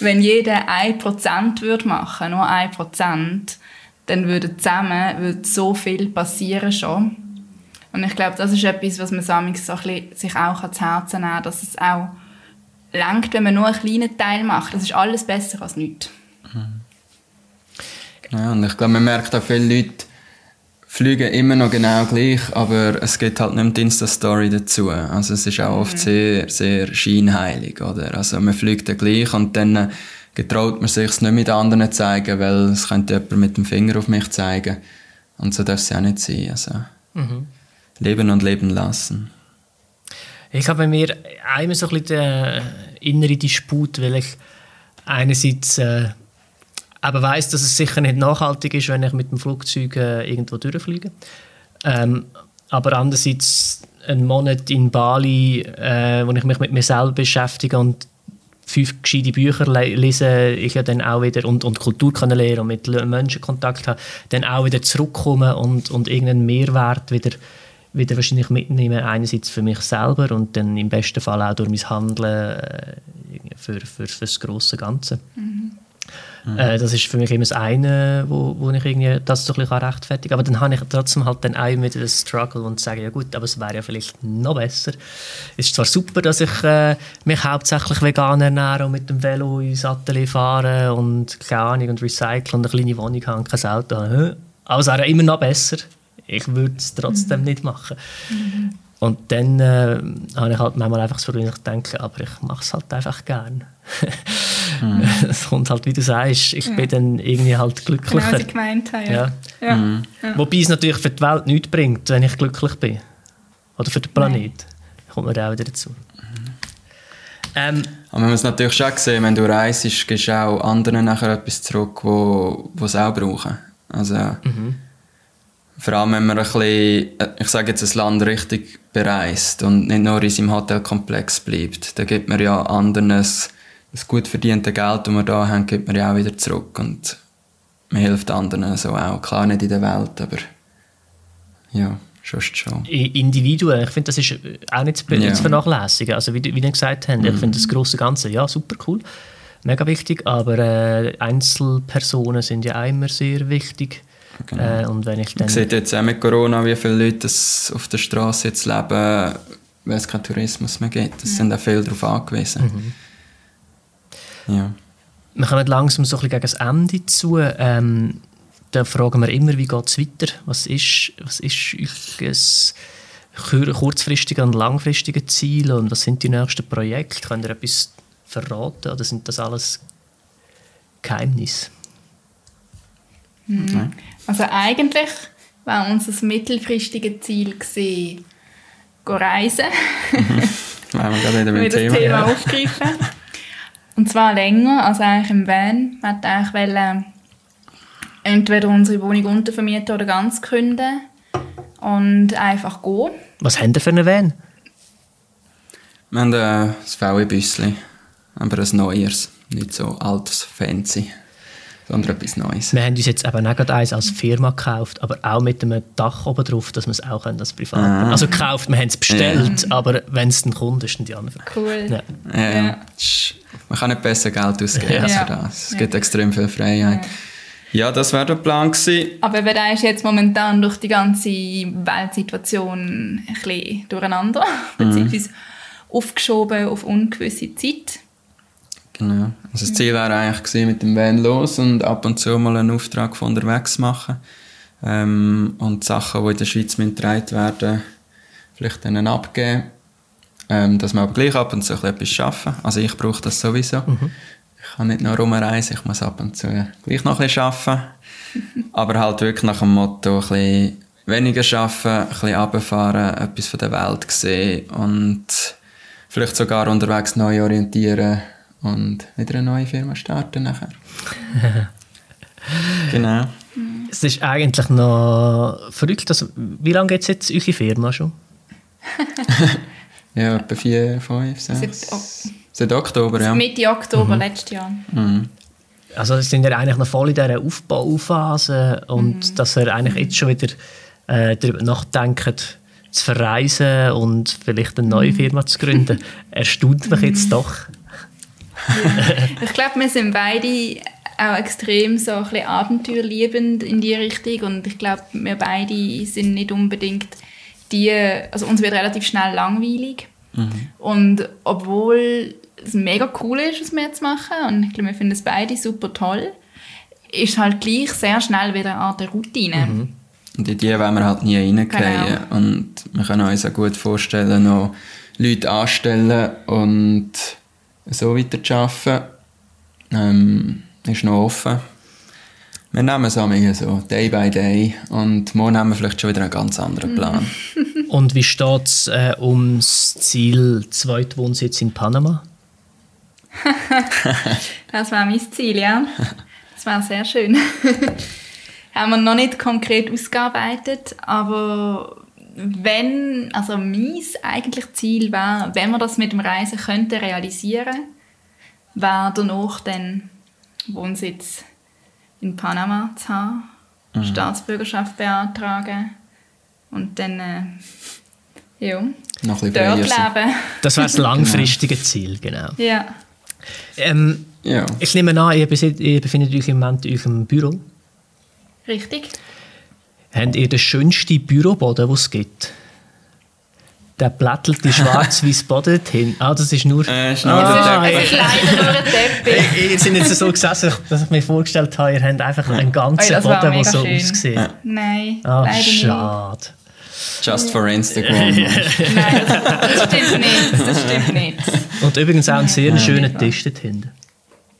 wenn jeder ein Prozent würde machen, nur ein Prozent, dann würde zusammen würde so viel passieren schon. Und ich glaube, das ist etwas, was man so sich auch ans Herzen nehmen kann, dass es auch langt, wenn man nur einen kleinen Teil macht. Das ist alles besser als nichts. Mhm. Ja, und ich glaube, man merkt auch viele Leute fliegen immer noch genau gleich, aber es gibt halt nicht die Insta-Story dazu. Also es ist auch oft mhm. sehr, sehr scheinheilig, oder? Also man fliegt ja gleich und dann getraut man sich es nicht mit anderen zu zeigen, weil es könnte jemand mit dem Finger auf mich zeigen. Und so darf es ja auch nicht sein. Also mhm. leben und leben lassen. Ich habe bei mir einmal so ein bisschen den inneren Disput, weil ich einerseits äh, aber weiß, dass es sicher nicht nachhaltig ist, wenn ich mit dem Flugzeug äh, irgendwo durchfliege. Ähm, aber andererseits einen Monat in Bali, äh, wo ich mich mit mir selber beschäftige und fünf gescheite Bücher le lese, ich ja dann auch wieder und, und Kultur lernen und mit Menschen Kontakt habe, dann auch wieder zurückkommen und, und irgendeinen Mehrwert wieder, wieder wahrscheinlich mitnehmen, einerseits für mich selber und dann im besten Fall auch durch mein Handeln äh, für, für, für das grosse Ganze. Mhm. Mhm. Äh, das ist für mich immer das eine, wo, wo ich irgendwie das so ein bisschen rechtfertigen kann. Aber dann habe ich trotzdem halt dann auch wieder den Struggle und sage, ja gut, aber es wäre ja vielleicht noch besser. Es ist zwar super, dass ich äh, mich hauptsächlich vegan ernähre und mit dem Velo ins Atelier fahre und keine Ahnung und recycle und eine kleine Wohnung habe und kein Auto habe. Aber es wäre immer noch besser. Ich würde es trotzdem mhm. nicht machen. Mhm. Und dann äh, habe ich halt manchmal einfach das Problem, ich denke, aber ich mache es halt einfach gern. [LAUGHS] Mhm. [LAUGHS] Es kommt halt, wie du sagst, ich ja. bin dann irgendwie halt glücklicher. Genau, was ich gemeint habe, ja. ja. Mhm. ja. Wobei es natürlich für die Welt nichts bringt, wenn ich glücklich bin. Oder für den Planet. Kommt man auch wieder dazu. Mhm. Ähm, Aber man muss natürlich schon sehen, wenn du reist, gibst du auch anderen nachher etwas zurück, wo, wo sie auch brauchen. Also, mhm. Vor allem, wenn man ein bisschen, ich sage jetzt, ein Land richtig bereist und nicht nur in seinem Hotelkomplex bleibt, dann gibt man ja anderen das gut verdiente Geld, das wir da haben, gibt man ja auch wieder zurück und man hilft anderen so auch. Klar nicht in der Welt, aber ja, sonst schon. Individuen, ich finde, das ist auch nicht zu, ja. zu vernachlässigen. Also wie, wie wir gesagt haben, mhm. ich finde das große Ganze, ja, super cool, mega wichtig, aber äh, Einzelpersonen sind ja auch immer sehr wichtig. Genau. Äh, und wenn ich dann... Man sieht jetzt auch mit Corona, wie viele Leute auf der Straße jetzt leben, weil es keinen Tourismus mehr gibt. Es ja. sind auch viele darauf angewiesen. Mhm. Ja. Wir kommen langsam so ein bisschen gegen das Ende zu. Ähm, da fragen wir immer, wie geht es weiter? Was ist, was ist euer kurzfristige und langfristige Ziel und was sind die nächsten Projekte? Könnt ihr etwas verraten oder sind das alles Geheimnisse? Mhm. Also eigentlich war unser mittelfristiges Ziel gewesen, reisen. Mhm. Wir gerade wieder [LAUGHS] mit das dem Thema. Thema aufgreifen. Und zwar länger, als eigentlich im Van. Wir wollten eigentlich wollen, entweder unsere Wohnung untervermieten oder ganz künden und einfach gehen. Was haben ihr für einen Van? Wir haben äh, ein VW-Büsschen, aber ein neues. Nicht so altes, fancy, sondern etwas Neues. Wir haben uns jetzt eben auch gerade eins als Firma gekauft, aber auch mit einem Dach oben drauf, dass wir es auch können als Privat. Ah. Also gekauft, wir haben es bestellt, aber wenn es dann kommt, ist dann die andere. Cool. Ja. Ja, Ja. Man kann nicht besser Geld ausgeben Ja. als für das. Es Ja. gibt extrem viel Freiheit. Ja, das wäre der Plan gewesen. Aber eben, der ist jetzt momentan durch die ganze Weltsituation ein bisschen durcheinander, [LAUGHS] beziehungsweise aufgeschoben auf ungewisse Zeit. Genau. Also das Ziel wäre eigentlich gewesen, mit dem Van los und ab und zu mal einen Auftrag von unterwegs machen. Ähm, und die Sachen, die in der Schweiz getragen werden, vielleicht dann abgeben. Ähm, dass wir aber gleich ab und zu ein bisschen etwas arbeiten. Also ich brauche das sowieso. Ich kann nicht nur rumreisen, ich muss ab und zu gleich noch ein bisschen arbeiten. [LAUGHS] aber halt wirklich nach dem Motto, ein bisschen weniger arbeiten, ein bisschen runterfahren, etwas von der Welt sehen und vielleicht sogar unterwegs neu orientieren und wieder eine neue Firma starten nachher. [LAUGHS] genau. Es ist eigentlich noch verrückt. Also, wie lange geht es jetzt eure Firma schon? [LAUGHS] Ja, etwa vier, fünf, Seit, sechs. oh, Seit Oktober, ja. Mitte Oktober letztes Jahr. Mhm. Also es sind ja eigentlich noch voll in dieser Aufbauphase und dass ihr eigentlich jetzt schon wieder äh, darüber nachdenkt, zu verreisen und vielleicht eine neue Firma zu gründen, [LAUGHS] erstaunt mich jetzt doch. [LAUGHS] Ich glaube, wir sind beide auch extrem so ein bisschen abenteuerliebend in die Richtung und ich glaube, wir beide sind nicht unbedingt die, also uns wird relativ schnell langweilig und obwohl es mega cool ist, was wir jetzt machen und ich glaube, wir finden es beide super toll, ist halt gleich sehr schnell wieder eine Art Routine. Und in die wollen wir halt nie reingehen. Genau. Und wir können uns auch gut vorstellen, noch Leute anstellen und so weiter zu arbeiten. Ähm, ist noch offen. Wir nehmen es einmal so, day by day. Und morgen haben wir vielleicht schon wieder einen ganz anderen Plan. [LAUGHS] Und wie steht es äh, ums Ziel Zweitwohnsitz in Panama? [LAUGHS] Das war mein Ziel, ja. Das war sehr schön. [LAUGHS] Haben wir noch nicht konkret ausgearbeitet, aber wenn, also mein eigentlich Ziel war, wenn wir das mit dem Reisen könnten realisieren, war danach dann Wohnsitz in Panama zu haben, Staatsbürgerschaft beantragen und dann äh, [LAUGHS] ja, Noch ein bisschen dort freier sein. leben. Das wäre das [LAUGHS] langfristige Ziel, genau. Ja. Ähm, Ja. ich nehme an, ihr, ihr befindet euch im Moment in eurem Büro. Richtig. Habt ihr den schönsten Büroboden, den es gibt? Der blättelte schwarz-weiß Boden hin. Ah, das ist nur... Äh, ist nur ah, der Es ist leider nur ein Teppich. Ihr seid jetzt so gesessen, dass ich mir vorgestellt habe, ihr habt einfach einen ganzen das war Boden, der so schön. aussieht. Ja. Nein, Ah, leider nicht. schade. Just for Instagram. Nein, das, das stimmt nicht. Das stimmt nicht. Und übrigens auch einen sehr schönen Tisch dort hinten.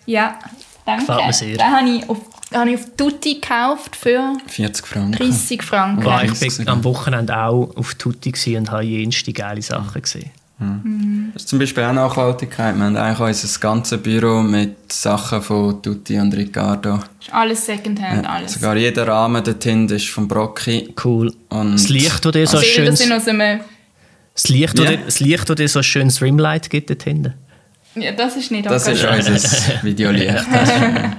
Ja, danke. Gefällt mir sehr. Den habe ich auf, habe ich auf Tutti gekauft für 40 Franken. 30 Franken. Wow, ich bin am Wochenende auch auf Tutti und habe jenste geile Sachen gesehen. Das ist zum Beispiel auch Nachhaltigkeit. Wir haben eigentlich unser ganzes Büro mit Sachen von Tutti und Riccardo. Ist alles Secondhand, alles. Sogar jeder Rahmen dort hinten ist von Brocchi. Cool. Und- das Licht, das dir so ein Bilder schönes, sind aus einem... das Licht, Ja. das dir- das Licht, das dir so ein schönes Rimlight gibt dort hinten. Ja, das ist nicht Das ist unser [LAUGHS] Videolicht. [LAUGHS] [LAUGHS]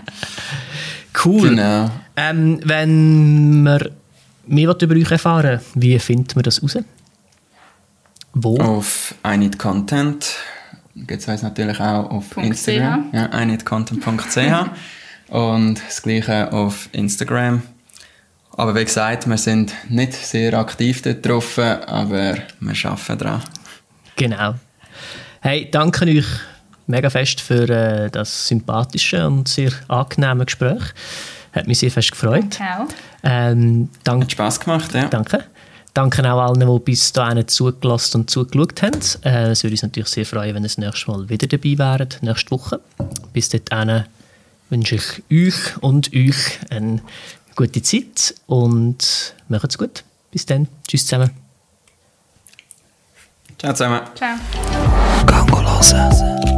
Cool. Genau. Ähm, wenn wir mehr über euch erfahren wie findet man das raus? Wo? Auf I Need Content gibt es natürlich auch auf Punkt Instagram. Ja, ineedcontent.ch [LAUGHS] und das gleiche auf Instagram. Aber wie gesagt, wir sind nicht sehr aktiv dort drauf, aber wir arbeiten daran. Genau. Hey, danke euch mega fest für äh, das sympathische und sehr angenehme Gespräch. Hat mich sehr fest gefreut. Ciao. Ähm, dank, Hat Spass gemacht, ja. danke. Danke auch allen, die bis dahin zugelassen und zugeschaut haben. Äh, Es würde uns natürlich sehr freuen, wenn ihr das nächste Mal wieder dabei wäret, nächste Woche. Bis dahin wünsche ich euch und euch einen gute Zeit und macht's gut. Bis dann. Tschüss zusammen. Ciao zusammen. Ciao. Gang hören.